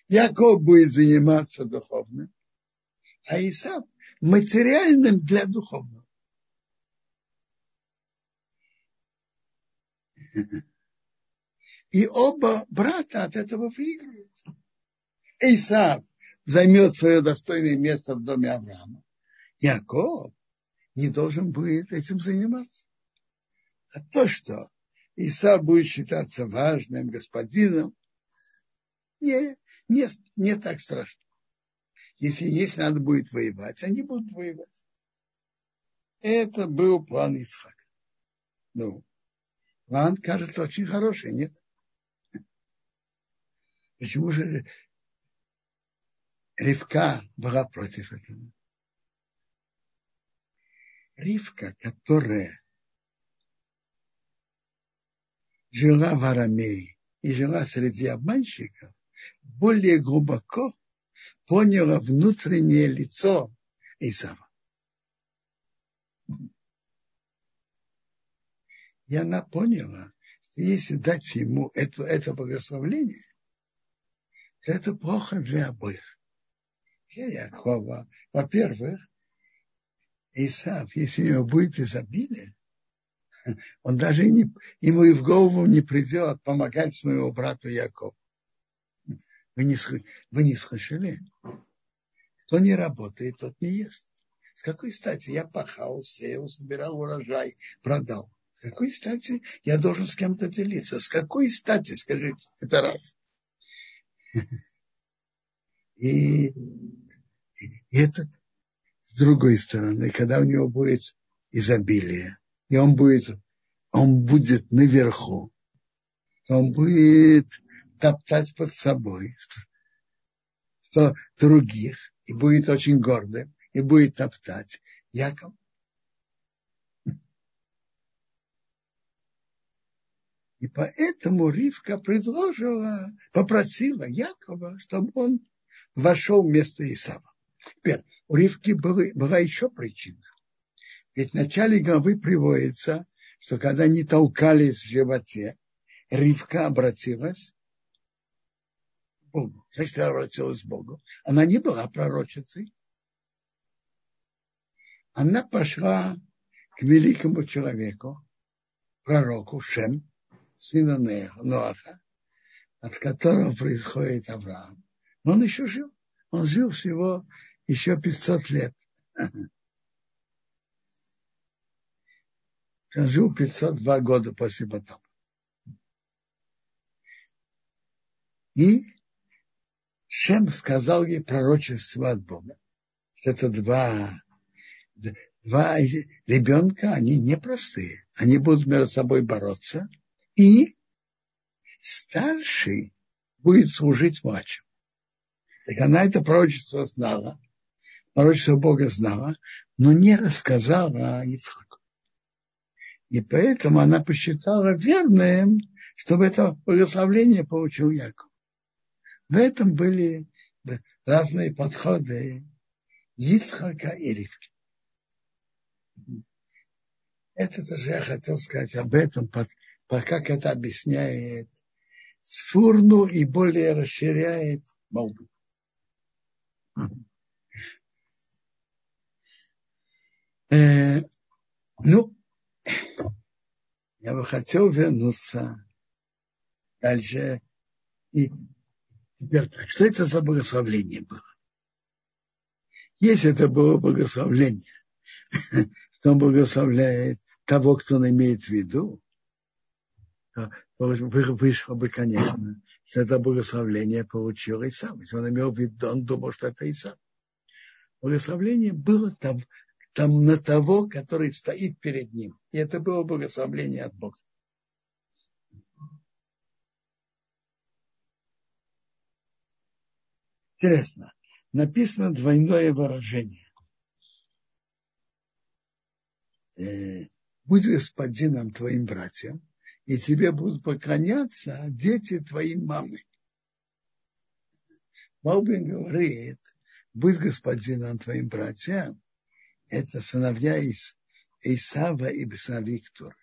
Яков будет заниматься духовным, а Исав материальным для духовного. И оба брата от этого выигрывают. Исав займет свое достойное место в доме Авраама. Яков не должен будет этим заниматься. А то, что Исав будет считаться важным господином, не, не, не так страшно. Если есть надо будет воевать, они будут воевать. Это был план Ицхака. Ну, план кажется очень хороший, нет? Почему же Ривка была против этого. Ривка, которая жила в Арамее и жила среди обманщиков, более глубоко поняла внутреннее лицо Исава. И она поняла, что если дать ему это, это благословление, то это плохо для обоих. Для Якова, во-первых, Исав, если у него будет изобилие, он даже не, ему и в голову не придет помогать своему брату Якову. Вы не, вы не слышали? Кто не работает, тот не ест. С какой стати я пахал, сеял, собирал урожай, продал? С какой стати я должен с кем-то делиться? С какой стати, скажите, это раз. И, и это с другой стороны, когда у него будет изобилие, и он будет, он будет наверху, он будет топтать под собой что других, и будет очень гордым, и будет топтать. Яков. И поэтому Ривка предложила, попросила Якова, чтобы он вошел вместо Исава. Теперь, у Ривки была, была еще причина. Ведь в начале главы приводится, что когда они толкались в животе, Ривка обратилась к Богу. Значит, она обратилась к Богу. Она не была пророчицей. Она пошла к великому человеку, пророку Шем, сына Ноаха, от которого происходит Авраам. Но он еще жил. Он жил всего еще 500 лет. Жил 502 года после потопа. И Шем сказал ей пророчество от Бога. Это два, два ребенка, они непростые. Они будут между собой бороться. И старший будет служить младшему. Так она это пророчество знала, пророчество Бога знала, но не рассказала Ицхаку. И поэтому она посчитала верным, чтобы это благословление получил Яков. В этом были разные подходы Ицхака и Ривки. Это тоже я хотел сказать об этом, как это объясняет Сфурну и более расширяет молбу. Э, ну, я бы хотел вернуться дальше. И теперь так, что это за благословление было? Если это было благословление, что он благословляет того, кто он имеет в виду, то вышло бы, конечно, что это благословление получил Исав. Если он имел в виду, он думал, что это Исав. Благословление было там, там на того, который стоит перед ним. И это было благословление от Бога. Интересно. Написано двойное выражение. Э, Будь господином твоим братьям, и тебе будут поклоняться дети твоей мамы. Малбин говорит, будь господином твоим братьям, это сыновья из Исава и сыновья.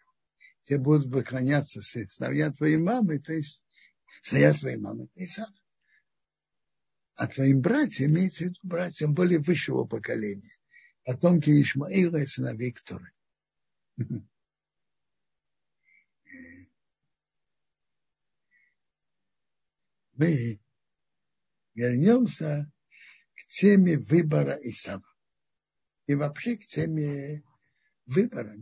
Те будут поклоняться сыновья твоей мамы, то есть сыновья твоей мамы, это Исав. А твоим братьям, имеется в виду братьям более высшего поколения, потомки Ишмаила и сыновей Ктуры. Мы вернемся к теме выбора Исава и вообще к теме выбора.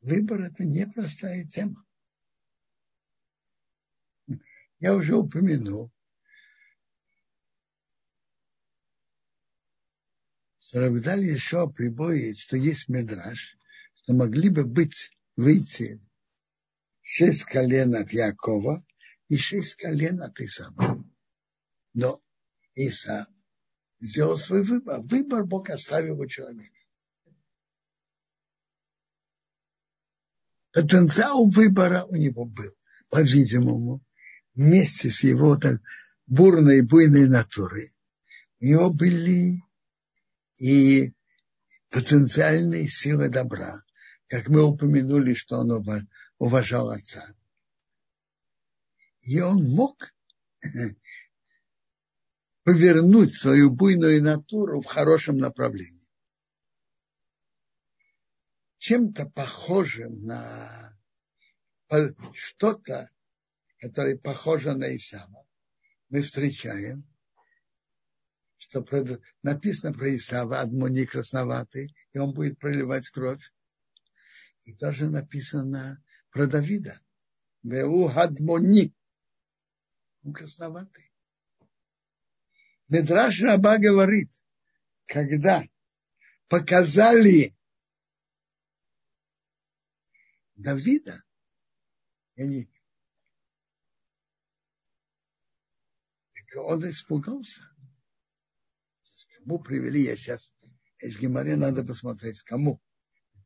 Выбор – это непростая тема. Я уже упомянул, Равдаль еще прибоит, что есть медраж, что могли бы быть, выйти шесть колен от Якова и шесть колен от Исава. Но Иса сделал свой выбор. Выбор Бог оставил у человека. потенциал выбора у него был, по-видимому, вместе с его так, бурной, буйной натурой. У него были и потенциальные силы добра, как мы упомянули, что он уважал отца. И он мог повернуть свою буйную натуру в хорошем направлении. Чем-то похожим на что-то, которое похоже на Исава, мы встречаем, что написано про Исава, Адмони красноватый, и он будет проливать кровь. И тоже написано про Давида. Веу Адмони. Он красноватый. Медраш Раба говорит, когда показали Давида, они, он испугался. Кому привели, я сейчас, из Геморе надо посмотреть, кому.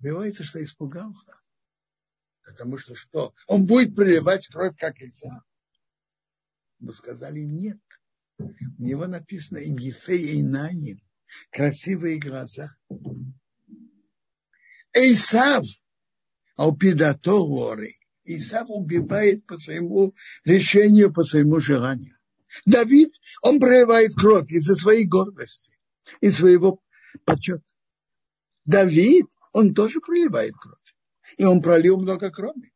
Бывает, что испугался. Потому что что? Он будет приливать кровь, как Иса. Мы сказали, нет. У него написано им Ефей Эйнаин, красивые глаза. Эйсав, Алпидато воры. Исав убивает по своему решению, по своему желанию. Давид, он проявляет кровь из-за своей гордости, из своего почета. Давид, он тоже проливает кровь. И он пролил много крови.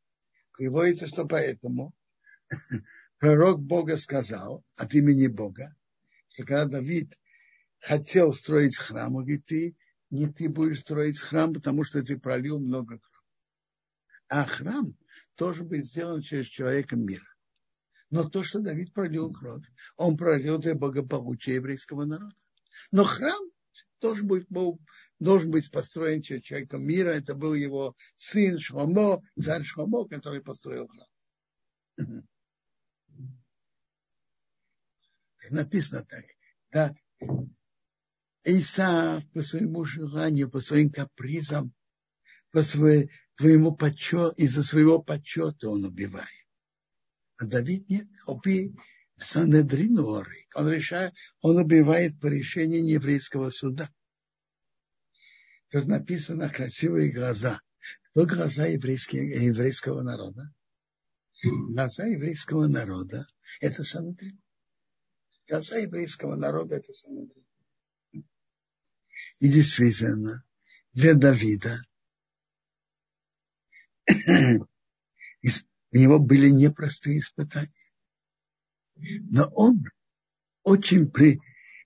Приводится, что поэтому пророк Бога сказал от имени Бога, что когда Давид хотел строить храм, он говорит, ты не ты будешь строить храм, потому что ты пролил много крови. А храм тоже будет сделан через человека мира. Но то, что Давид пролил кровь, он пролил для благополучия еврейского народа. Но храм тоже будет, был, должен быть построен через человека мира. Это был его сын Шломо, царь Шломо, который построил храм написано так. Да, Иса по своему желанию, по своим капризам, по своему почету, из-за своего почета он убивает. А Давид нет, убей Санедрину Он решает, он убивает по решению еврейского суда. Тут написано красивые глаза. Кто глаза еврейского народа? Глаза еврейского народа – это Санедрин конца еврейского народа это самое И действительно, для Давида у него были непростые испытания. Но он очень при,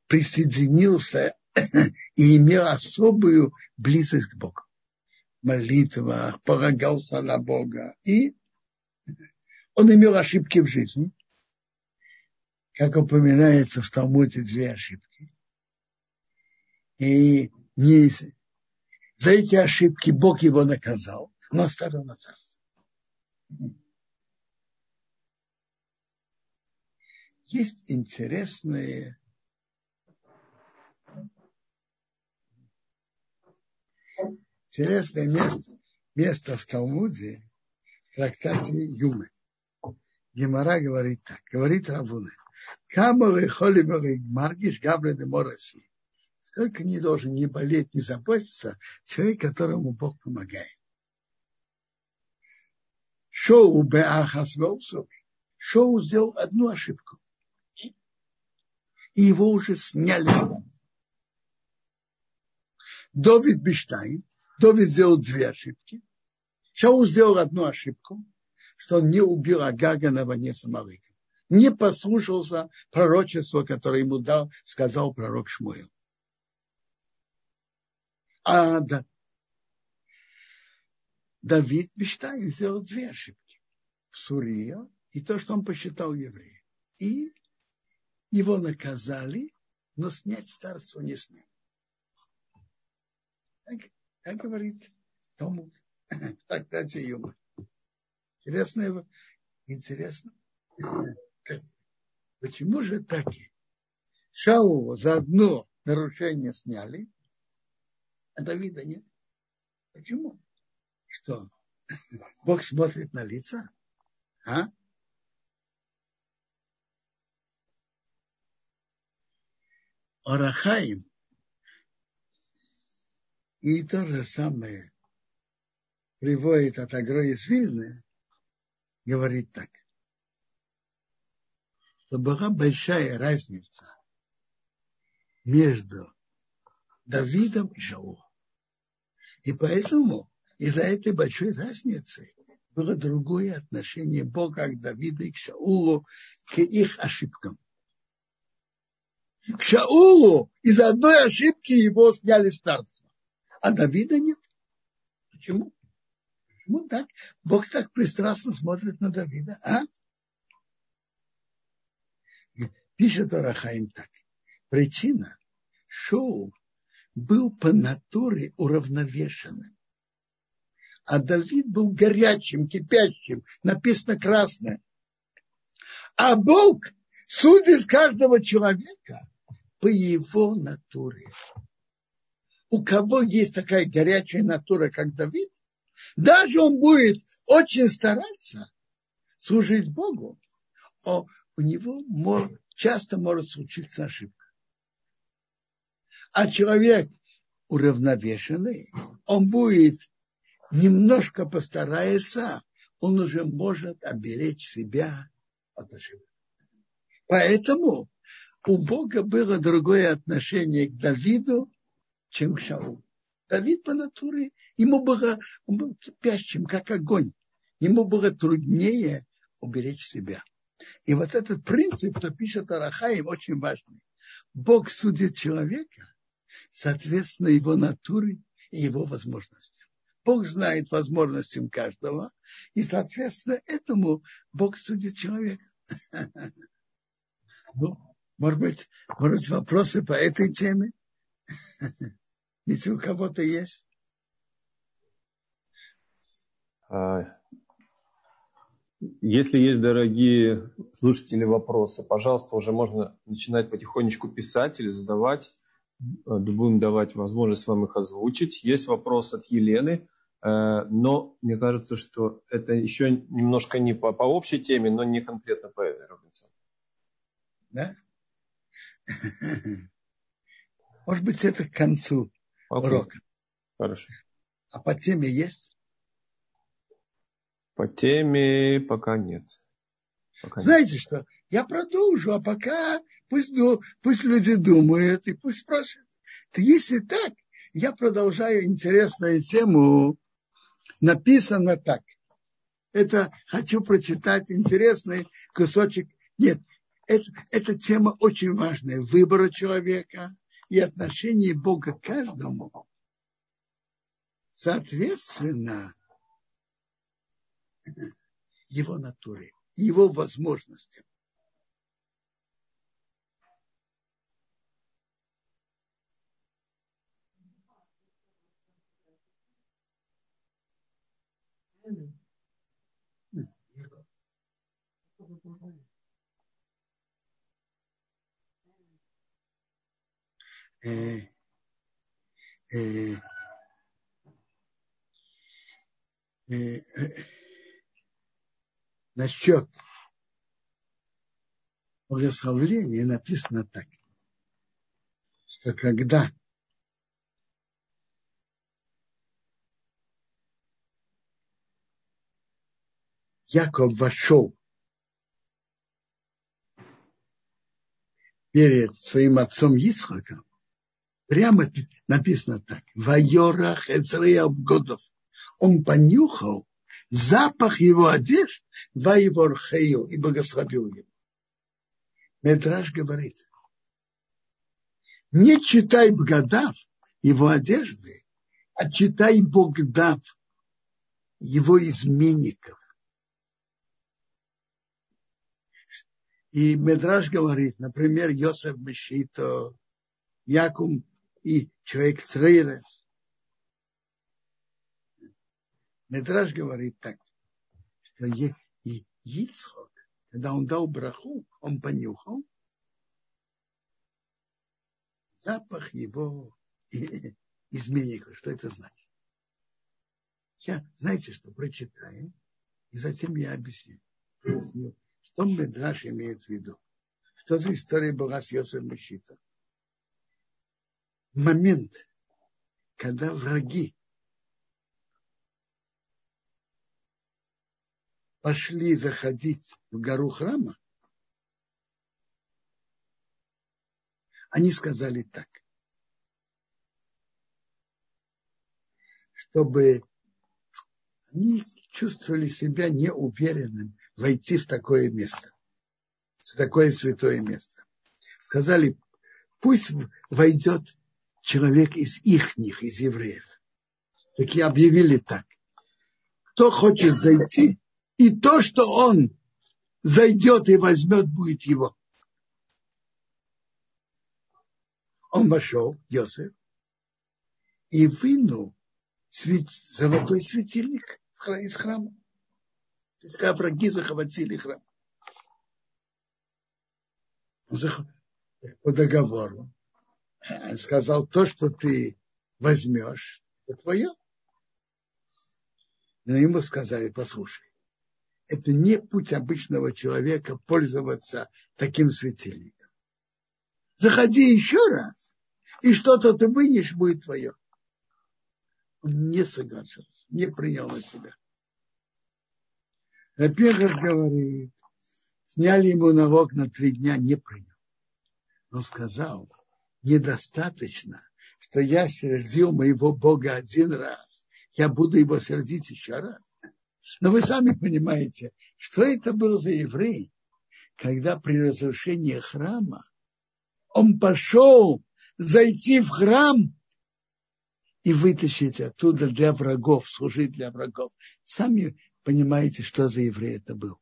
присоединился и имел особую близость к Богу. Молитва, полагался на Бога. И он имел ошибки в жизни – как упоминается в Талмуде, две ошибки. И не, за эти ошибки Бог его наказал, но оставил на царство. Есть интересные интересное место, место в Талмуде, в трактате Юмы. Гемора говорит так, говорит Равуна. Камалы холибалы маргиш габре де мороси. Сколько не должен не болеть, не заботиться человек, которому Бог помогает. Шоу беахас Шоу сделал одну ошибку. И его уже сняли с Довид Биштайн, Довид сделал две ошибки. Шоу сделал одну ошибку, что он не убил Агага на войне с Амалыком не послушался пророчества, которое ему дал, сказал пророк Шмуил. А да, Давид Биштайн сделал две ошибки. Сурия и то, что он посчитал евреем. И его наказали, но снять царство не смог. Так, так говорит Тому в трактате Юма. Интересно, интересно. Почему же так? Шаулу за одно нарушение сняли, а Давида нет. Почему? Что? Бог смотрит на лица? А? Орахаим и то же самое приводит от Агро из Вильны, говорит так, что была большая разница между Давидом и Шаулом. И поэтому из-за этой большой разницы было другое отношение Бога к Давиду и к Шаулу, к их ошибкам. К Шаулу из-за одной ошибки его сняли с царства, а Давида нет. Почему? Почему так? Бог так пристрастно смотрит на Давида, а? Пишет Арахаим так. Причина. Шоу был по натуре уравновешенным. А Давид был горячим, кипящим, написано красное. А Бог судит каждого человека по его натуре. У кого есть такая горячая натура, как Давид, даже он будет очень стараться служить Богу, а у него часто может случиться ошибка. А человек уравновешенный, он будет немножко постарается, он уже может оберечь себя от ошибок. Поэтому у Бога было другое отношение к Давиду, чем к Шаулу. Давид по натуре, ему было, он был кипящим, как огонь. Ему было труднее уберечь себя. И вот этот принцип, что пишет Арахаим, очень важный. Бог судит человека соответственно его натуре и его возможностям. Бог знает возможностям каждого, и, соответственно, этому Бог судит человека. Ну, может быть, может быть, вопросы по этой теме? Если у кого-то есть. Если есть, дорогие слушатели, вопросы, пожалуйста, уже можно начинать потихонечку писать или задавать. Э, будем давать возможность вам их озвучить. Есть вопрос от Елены, э, но мне кажется, что это еще немножко не по, по общей теме, но не конкретно по этой Робинсон. Да? Может быть, это к концу okay. урока. Хорошо. А по теме есть? По теме пока нет. Пока Знаете нет. что? Я продолжу, а пока пусть, пусть люди думают и пусть спрашивают. То если так, я продолжаю интересную тему. Написано так. Это хочу прочитать интересный кусочек. Нет, это, эта тема очень важная. Выбора человека и отношение Бога к каждому. Соответственно, его натуре, его возможностям. э, э, э, насчет благословления написано так, что когда Яков вошел перед своим отцом Ицхаком, Прямо написано так. Вайорах Эцрея Годов. Он понюхал запах его одежд, Вайворхею, и благословил его. Медраж говорит, не читай Богдав его одежды, а читай Богдав его изменников. И Медраж говорит, например, Йосеф Мешито, Якум и человек Црейрес. Медраж говорит так, что и Ицхок, когда он дал браху, он понюхал запах его изменника. Что это значит? Я, знаете что, прочитаем, и затем я объясню, объясню что Медраш имеет в виду. Что за история была с Йосефом Мешитом? Момент, когда враги пошли заходить в гору храма, они сказали так, чтобы они чувствовали себя неуверенным войти в такое место, в такое святое место. Сказали, пусть войдет человек из ихних, из евреев. Так и объявили так. Кто хочет зайти, и то, что он зайдет и возьмет, будет его. Он вошел, Йосеф, и вынул золотой светильник из храма. Когда враги захватили храм. По договору. Он сказал, то, что ты возьмешь, это твое. Но ему сказали, послушай, это не путь обычного человека пользоваться таким светильником. Заходи еще раз, и что-то ты вынешь, будет твое. Он не согласился, не принял на себя. Рапехас говорит, сняли ему налог на три дня, не принял. Он сказал, недостаточно, что я сердил моего Бога один раз. Я буду его сердить еще раз. Но вы сами понимаете, что это был за еврей, когда при разрушении храма он пошел зайти в храм и вытащить оттуда для врагов, служить для врагов. Сами понимаете, что за еврей это был.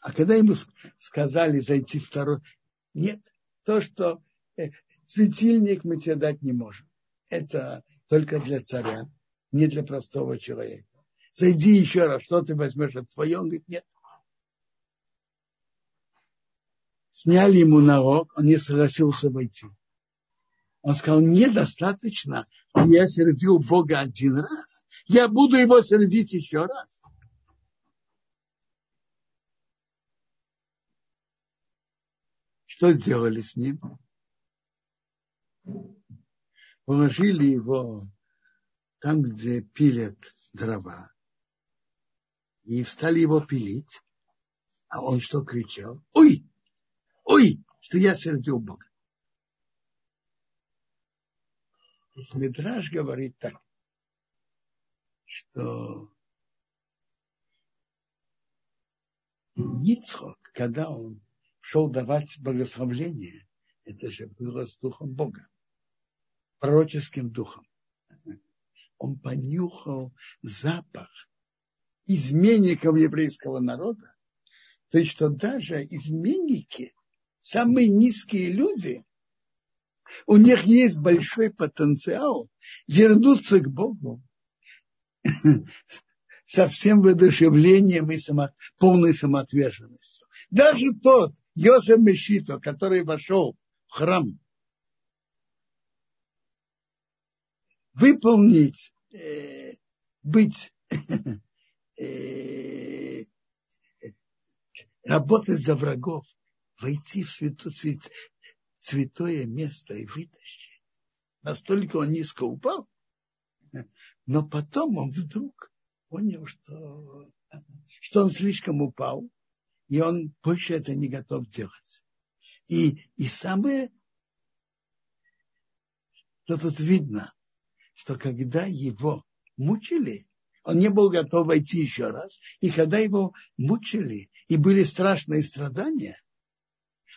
А когда ему сказали зайти второй, нет, то, что э, светильник мы тебе дать не можем. Это только для царя, не для простого человека. Зайди еще раз, что ты возьмешь от твоего? Он говорит, нет. Сняли ему налог, он не согласился войти. Он сказал, недостаточно, я сердил Бога один раз. Я буду его сердить еще раз. Что сделали с ним? Положили его там, где пилят дрова, и встали его пилить. А он что кричал? Ой! Ой! Что я сердил Бога. Мидраж говорит так, что Ницхок, когда он шел давать благословление, это же было с духом Бога, пророческим духом. Он понюхал запах изменников еврейского народа, то есть что даже изменники, самые низкие люди, у них есть большой потенциал вернуться к Богу со всем воодушевлением и само, полной самоотверженностью. Даже тот Йосеф Мешито, который вошел в храм, выполнить, э, быть, э, работать за врагов, войти в свято, свят, святое место и вытащить. Настолько он низко упал, но потом он вдруг понял, что, что он слишком упал, и он больше это не готов делать. И, и самое, что тут видно, что когда его мучили, он не был готов войти еще раз. И когда его мучили, и были страшные страдания,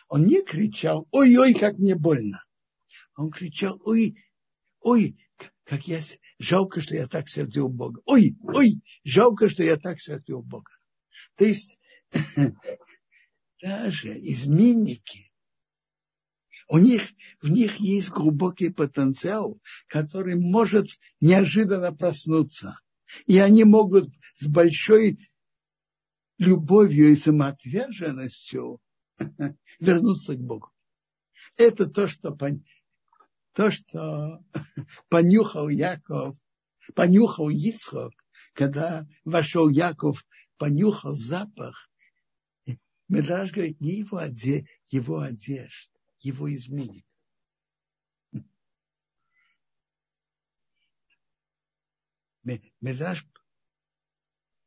он не кричал, ой-ой, как мне больно. Он кричал, ой, ой, как я, жалко, что я так сердил Бога. Ой, ой, жалко, что я так сердил Бога. То есть, даже изменники, у них, в них есть глубокий потенциал, который может неожиданно проснуться. И они могут с большой любовью и самоотверженностью вернуться к Богу. Это то, что то, что понюхал Яков, понюхал Ицхок, когда вошел Яков, понюхал запах, Медраж говорит, не его, оде, его одежд, его изменник. Медраж,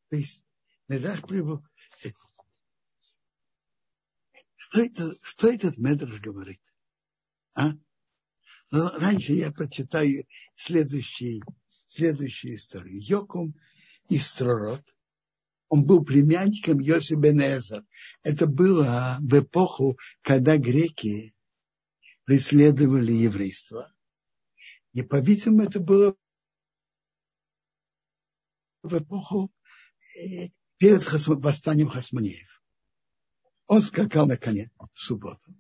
то есть Медраж прибыл. Что, это, что этот Медраж говорит? А? Но раньше я прочитаю следующий, следующую историю. Йокум и Стророт. Он был племянником Йоси Бенезер. Это было в эпоху, когда греки преследовали еврейство. И, по-видимому, это было в эпоху э, перед восстанием Хасманеев. Он скакал на коне в субботу.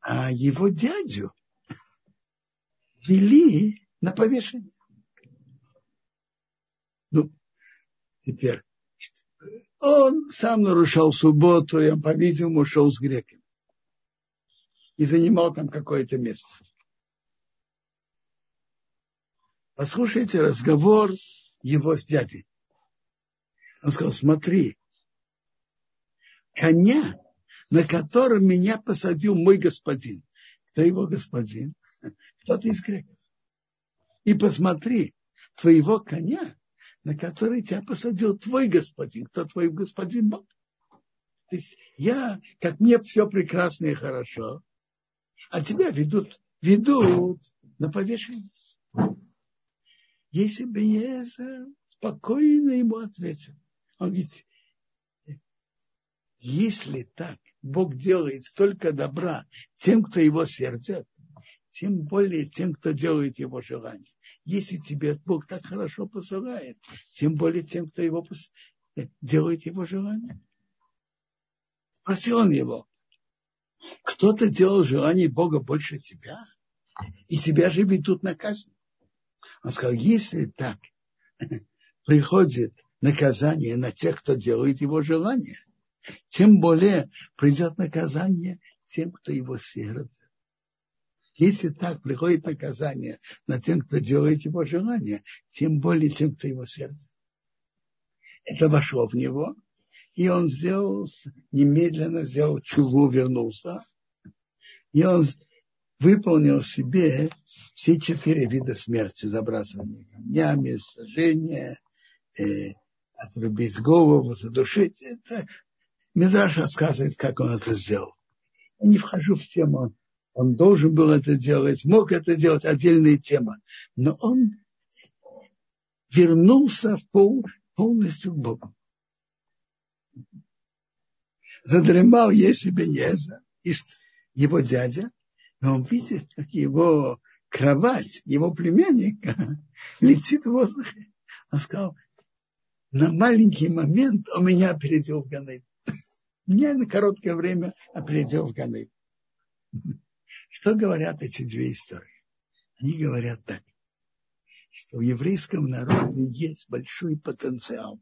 А его дядю вели на повешение. Ну, теперь он сам нарушал субботу, и он, по-видимому, шел с греками. И занимал там какое-то место. Послушайте разговор его с дядей. Он сказал, смотри, коня, на котором меня посадил мой господин. Кто его господин? Кто-то из греков. И посмотри, твоего коня, на который тебя посадил твой господин. Кто твой господин Бог? То есть я, как мне все прекрасно и хорошо, а тебя ведут, ведут на повешение. Если бы Еза спокойно ему ответил. Он говорит, если так Бог делает столько добра тем, кто его сердит, тем более тем, кто делает его желание. Если тебе Бог так хорошо посылает, тем более тем, кто его пос... делает его желание. Спросил он его, кто-то делал желание Бога больше тебя, и тебя же ведут на казнь. Он сказал, если так приходит наказание на тех, кто делает его желание, тем более придет наказание тем, кто его сердце. Если так приходит наказание на тем, кто делает его желание, тем более тем, кто его сердце. Это вошло в него, и он сделал, немедленно сделал чуву, вернулся, и он выполнил себе все четыре вида смерти. Забрасывание камнями, сожжение, э, отрубить голову, задушить. Это Медраж рассказывает, как он это сделал. Я не вхожу в тему. Он должен был это делать, мог это делать, отдельная тема. Но он вернулся в пол, полностью к Богу. Задремал если бы Еза, его дядя, но он видит, как его кровать, его племянника летит в воздухе. Он сказал, на маленький момент он меня опередил в Ганейд. Меня на короткое время опередил в Ганейд. Что говорят эти две истории? Они говорят так, что в еврейском народе есть большой потенциал,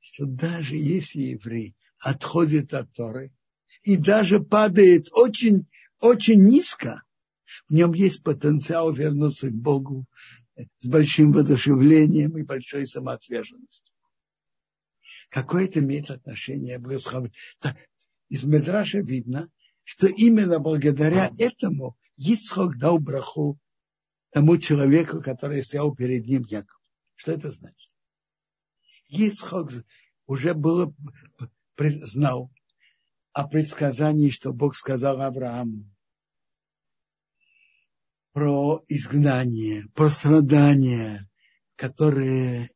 что даже если еврей отходит от Торы и даже падает очень очень низко, в нем есть потенциал вернуться к Богу с большим воодушевлением и большой самоотверженностью. Какое это имеет отношение к Из Медраша видно, что именно благодаря этому Ицхок дал браху тому человеку, который стоял перед ним Яков. Что это значит? Ицхок уже было, знал о предсказании, что Бог сказал Аврааму про изгнание, про страдания, которые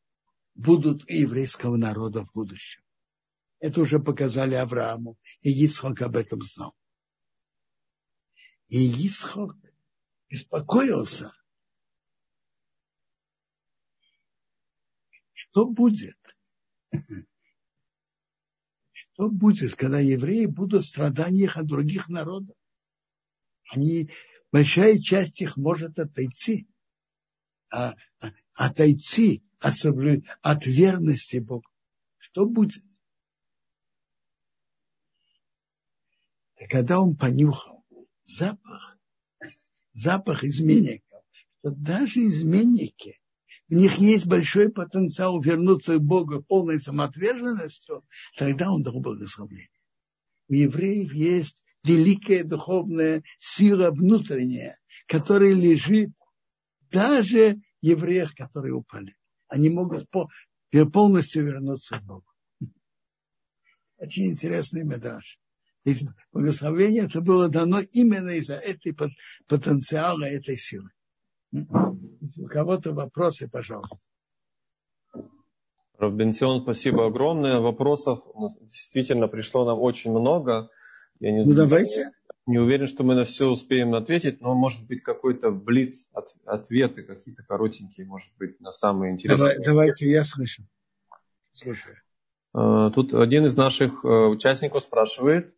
будут у еврейского народа в будущем. Это уже показали Аврааму, и Исхок об этом знал. И Исхок беспокоился, что будет, что будет, когда евреи будут в страданиях от других народов. Они большая часть их может отойти, а, а отойти от, соблю... от верности Богу. Что будет? Когда он понюхал запах, запах изменников, что даже изменники, у них есть большой потенциал вернуться к Богу полной самоотверженностью, тогда он дал благословение. У евреев есть великая духовная сила внутренняя, которая лежит даже в евреях, которые упали. Они могут полностью вернуться к Богу. Очень интересный медраж. Благословение это было дано именно из-за этой потенциала, этой силы. Если у кого-то вопросы, пожалуйста. Робинсион, спасибо огромное. Вопросов действительно пришло нам очень много. Я не, ну, давайте. Не уверен, что мы на все успеем ответить, но может быть какой-то блиц от, ответы, какие-то коротенькие, может быть, на самые интересные. Давай, давайте, я слышу. Слушаю. Э, тут один из наших э, участников спрашивает,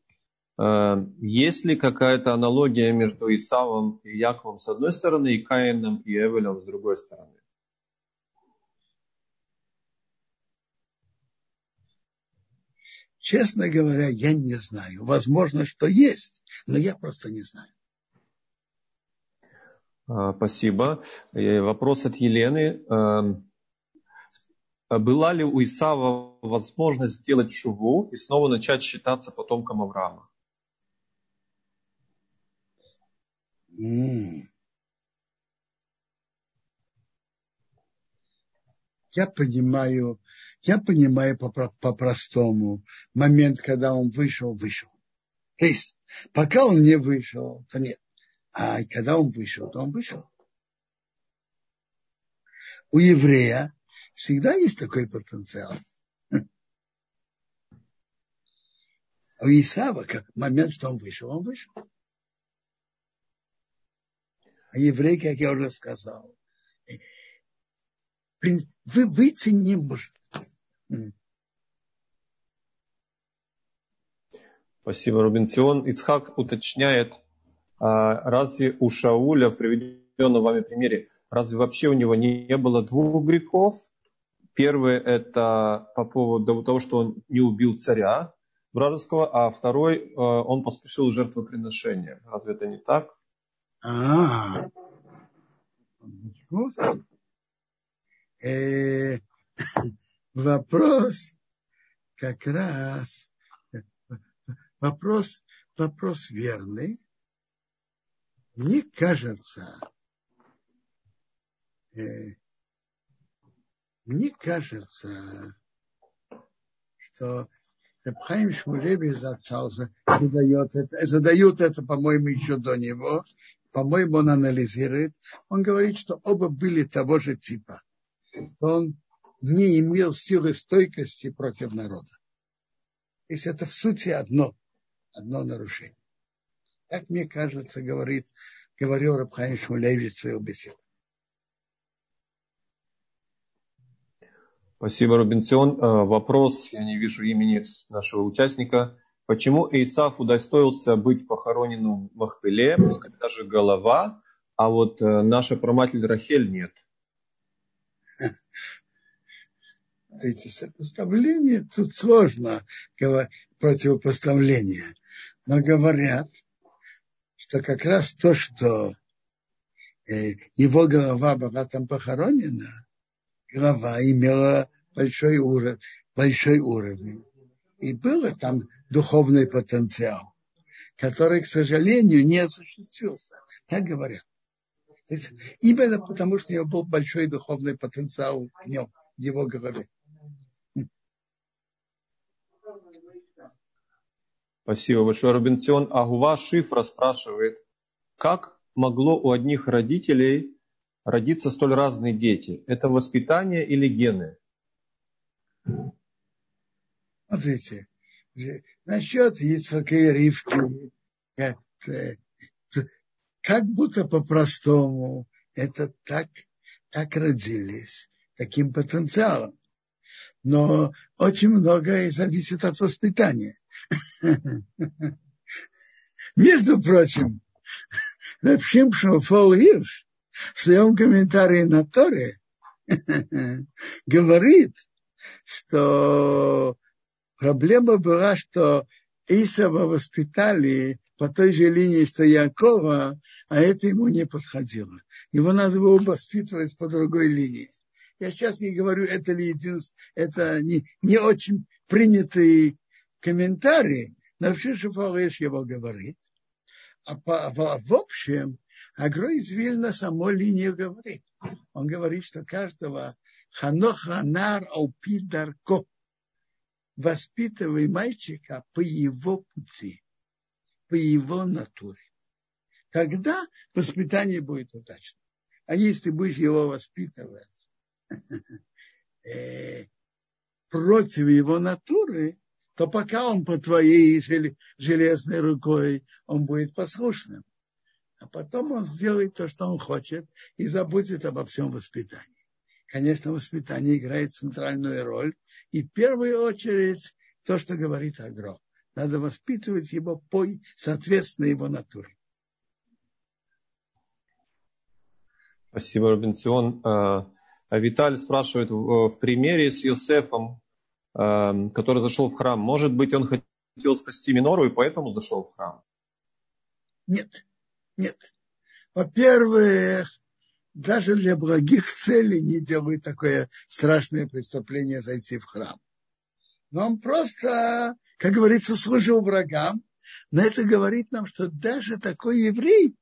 есть ли какая-то аналогия между Исавом и Яковом с одной стороны и Каином и Эвелем с другой стороны? Честно говоря, я не знаю. Возможно, что есть, но я просто не знаю. Спасибо. Вопрос от Елены. А была ли у Исава возможность сделать шуву и снова начать считаться потомком Авраама? Я понимаю, я понимаю по-простому по момент, когда он вышел, вышел. То есть, пока он не вышел, то нет. А когда он вышел, то он вышел. У еврея Всегда есть такой потенциал. У Исава, как момент, что он вышел, он вышел. А еврей, как я уже сказал, вы выйти не может. Спасибо, Рубенцион. Ицхак уточняет, а разве у Шауля в приведенном вами примере, разве вообще у него не было двух грехов? Первый – это по поводу того, что он не убил царя вражеского, а второй э, – он поспешил жертвоприношение. Разве это не так? А, э, вопрос как раз вопрос вопрос верный. Мне кажется, э, мне кажется, что Рабхайм Шмулеви задает это, задают это, по-моему, еще до него. По-моему, он анализирует. Он говорит, что оба были того же типа. Он не имел силы стойкости против народа. То есть это в сути одно, одно нарушение. Так мне кажется, говорит, говорил Рабхайм Шмулевич в своей беседе. Спасибо, Робинсон. Э, вопрос, я не вижу имени нашего участника. Почему Исаф удостоился быть похороненным в Махпеле, пускай даже голова, а вот э, наша проматель Рахель нет? Эти сопоставления, тут сложно противопоставление. Но говорят, что как раз то, что э, его голова была там похоронена, глава имела большой уровень, большой уровень. И был там духовный потенциал, который, к сожалению, не осуществился. Так говорят. Именно потому, что у него был большой духовный потенциал в нем, в его голове. Спасибо большое, Робинсон. Агува Шифра спрашивает, как могло у одних родителей родиться столь разные дети? Это воспитание или гены? Смотрите, насчет Ицхака и Ривки, как будто по-простому это так, так родились, таким потенциалом. Но очень многое зависит от воспитания. Между прочим, Рабшим Шофол Ирш в своем комментарии на Торе говорит, что проблема была, что Исава воспитали по той же линии, что Якова, а это ему не подходило. Его надо было воспитывать по другой линии. Я сейчас не говорю, это ли единство, это не, не очень принятые комментарии, но вообще Шифалеш его говорит. А по, в, в общем, Агро из Вильна само линию говорит. Он говорит, что каждого ханоха нар аупидарко воспитывай мальчика по его пути, по его натуре. Тогда воспитание будет удачным. А если будешь его воспитывать э, против его натуры, то пока он по твоей железной рукой, он будет послушным. А потом он сделает то, что он хочет, и забудет обо всем воспитании. Конечно, воспитание играет центральную роль. И в первую очередь то, что говорит Агро. Надо воспитывать его по, соответственно его натуре. Спасибо, Робинсон. А, а Виталий спрашивает в примере с Йосефом, а, который зашел в храм, может быть, он хотел спасти Минору и поэтому зашел в храм? Нет, нет. Во-первых, даже для благих целей не делают такое страшное преступление зайти в храм. Но он просто, как говорится, служил врагам. Но это говорит нам, что даже такой еврей,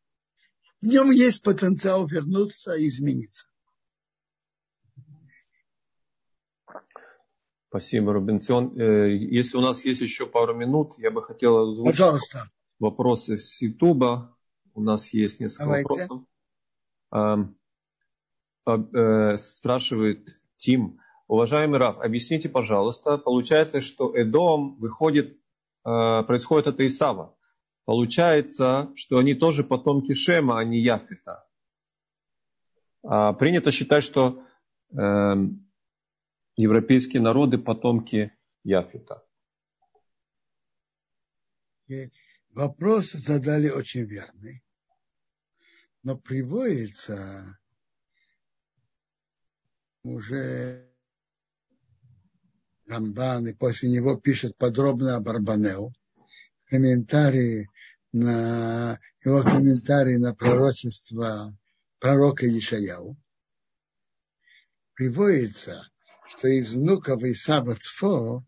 в нем есть потенциал вернуться и измениться. Спасибо, Рубенцион. Э, если у нас есть еще пару минут, я бы хотел озвучить Пожалуйста. вопросы с Ютуба. У нас есть несколько Давайте. вопросов. Э, спрашивает Тим. Уважаемый Раф, объясните, пожалуйста, получается, что Эдом выходит, э, происходит от Исава. Получается, что они тоже потомки Шема, а не Яфита. А принято считать, что э, европейские народы потомки Яфита. Вопрос задали очень верный но приводится уже Рамбан, и после него пишет подробно об Арбанеу, комментарии на его комментарии на пророчество пророка Ишаяу. Приводится, что из внуков Исава Цфо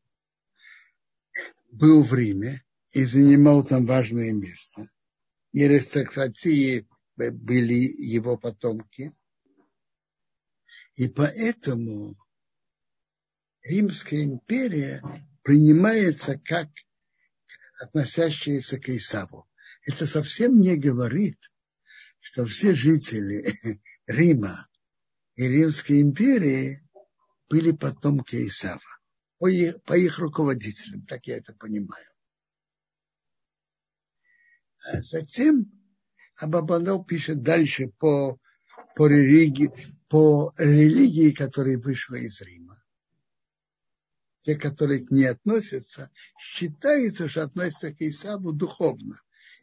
был в Риме и занимал там важное место. И аристократии были его потомки. И поэтому Римская империя принимается как относящаяся к Исаву. Это совсем не говорит, что все жители Рима и Римской империи были потомки Исава. По их, по их руководителям, так я это понимаю. А затем а Бабанов пишет дальше по, по, религии, по религии, которая вышла из Рима. Те, которые к ней относятся, считается, что относятся к Исаву духовно.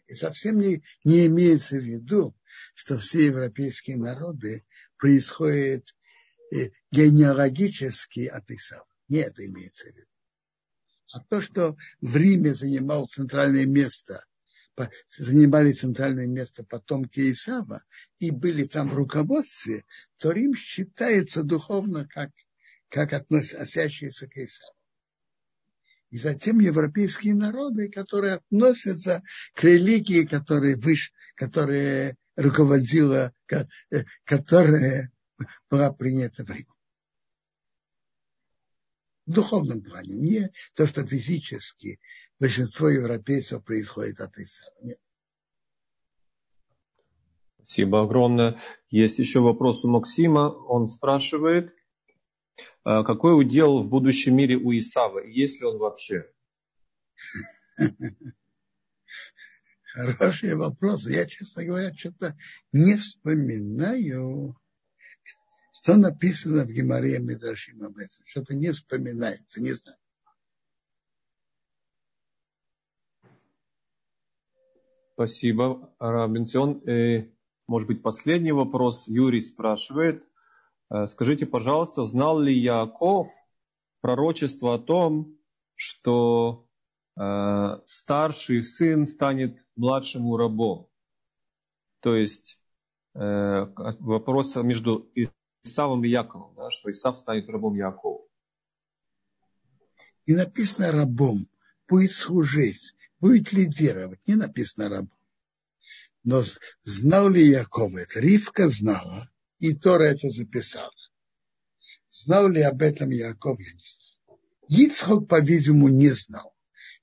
И совсем не, не имеется в виду, что все европейские народы происходят э, генеалогически от Исава. Не это имеется в виду. А то, что в Риме занимал центральное место занимали центральное место потомки Исава и были там в руководстве, то Рим считается духовно как, как относящийся к Исаву. И затем европейские народы, которые относятся к религии, которая выше, которая руководила, э, которая была принята в Риме. В духовном плане, не то, что физически большинство европейцев происходит от Исава. Нет. Спасибо огромное. Есть еще вопрос у Максима. Он спрашивает, «А какой удел в будущем мире у Исава? Есть ли он вообще? Хороший вопрос. Я, честно говоря, что-то не вспоминаю, что написано в Гемаре Медрашим об этом. Что-то не вспоминается, не знаю. Спасибо, Рабинсион. И, может быть, последний вопрос. Юрий спрашивает. «Э, скажите, пожалуйста, знал ли Яков пророчество о том, что э, старший сын станет младшему рабом. То есть э, вопрос между Исавом и Яковом, да, что Исав станет рабом Якова. И написано рабом, будет служить, будет лидировать, не написано рабом. Но знал ли Яков это? Ривка знала, и Тора это записала. Знал ли об этом Яков, я не знаю. Ицхок, по-видимому, не знал.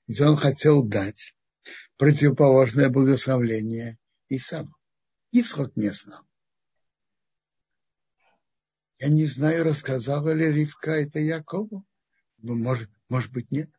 Ведь он хотел дать противоположное благословление Исаву. Ицхок не знал. Я не знаю, рассказала ли Ривка это Якову. Ну, может, может быть, нет.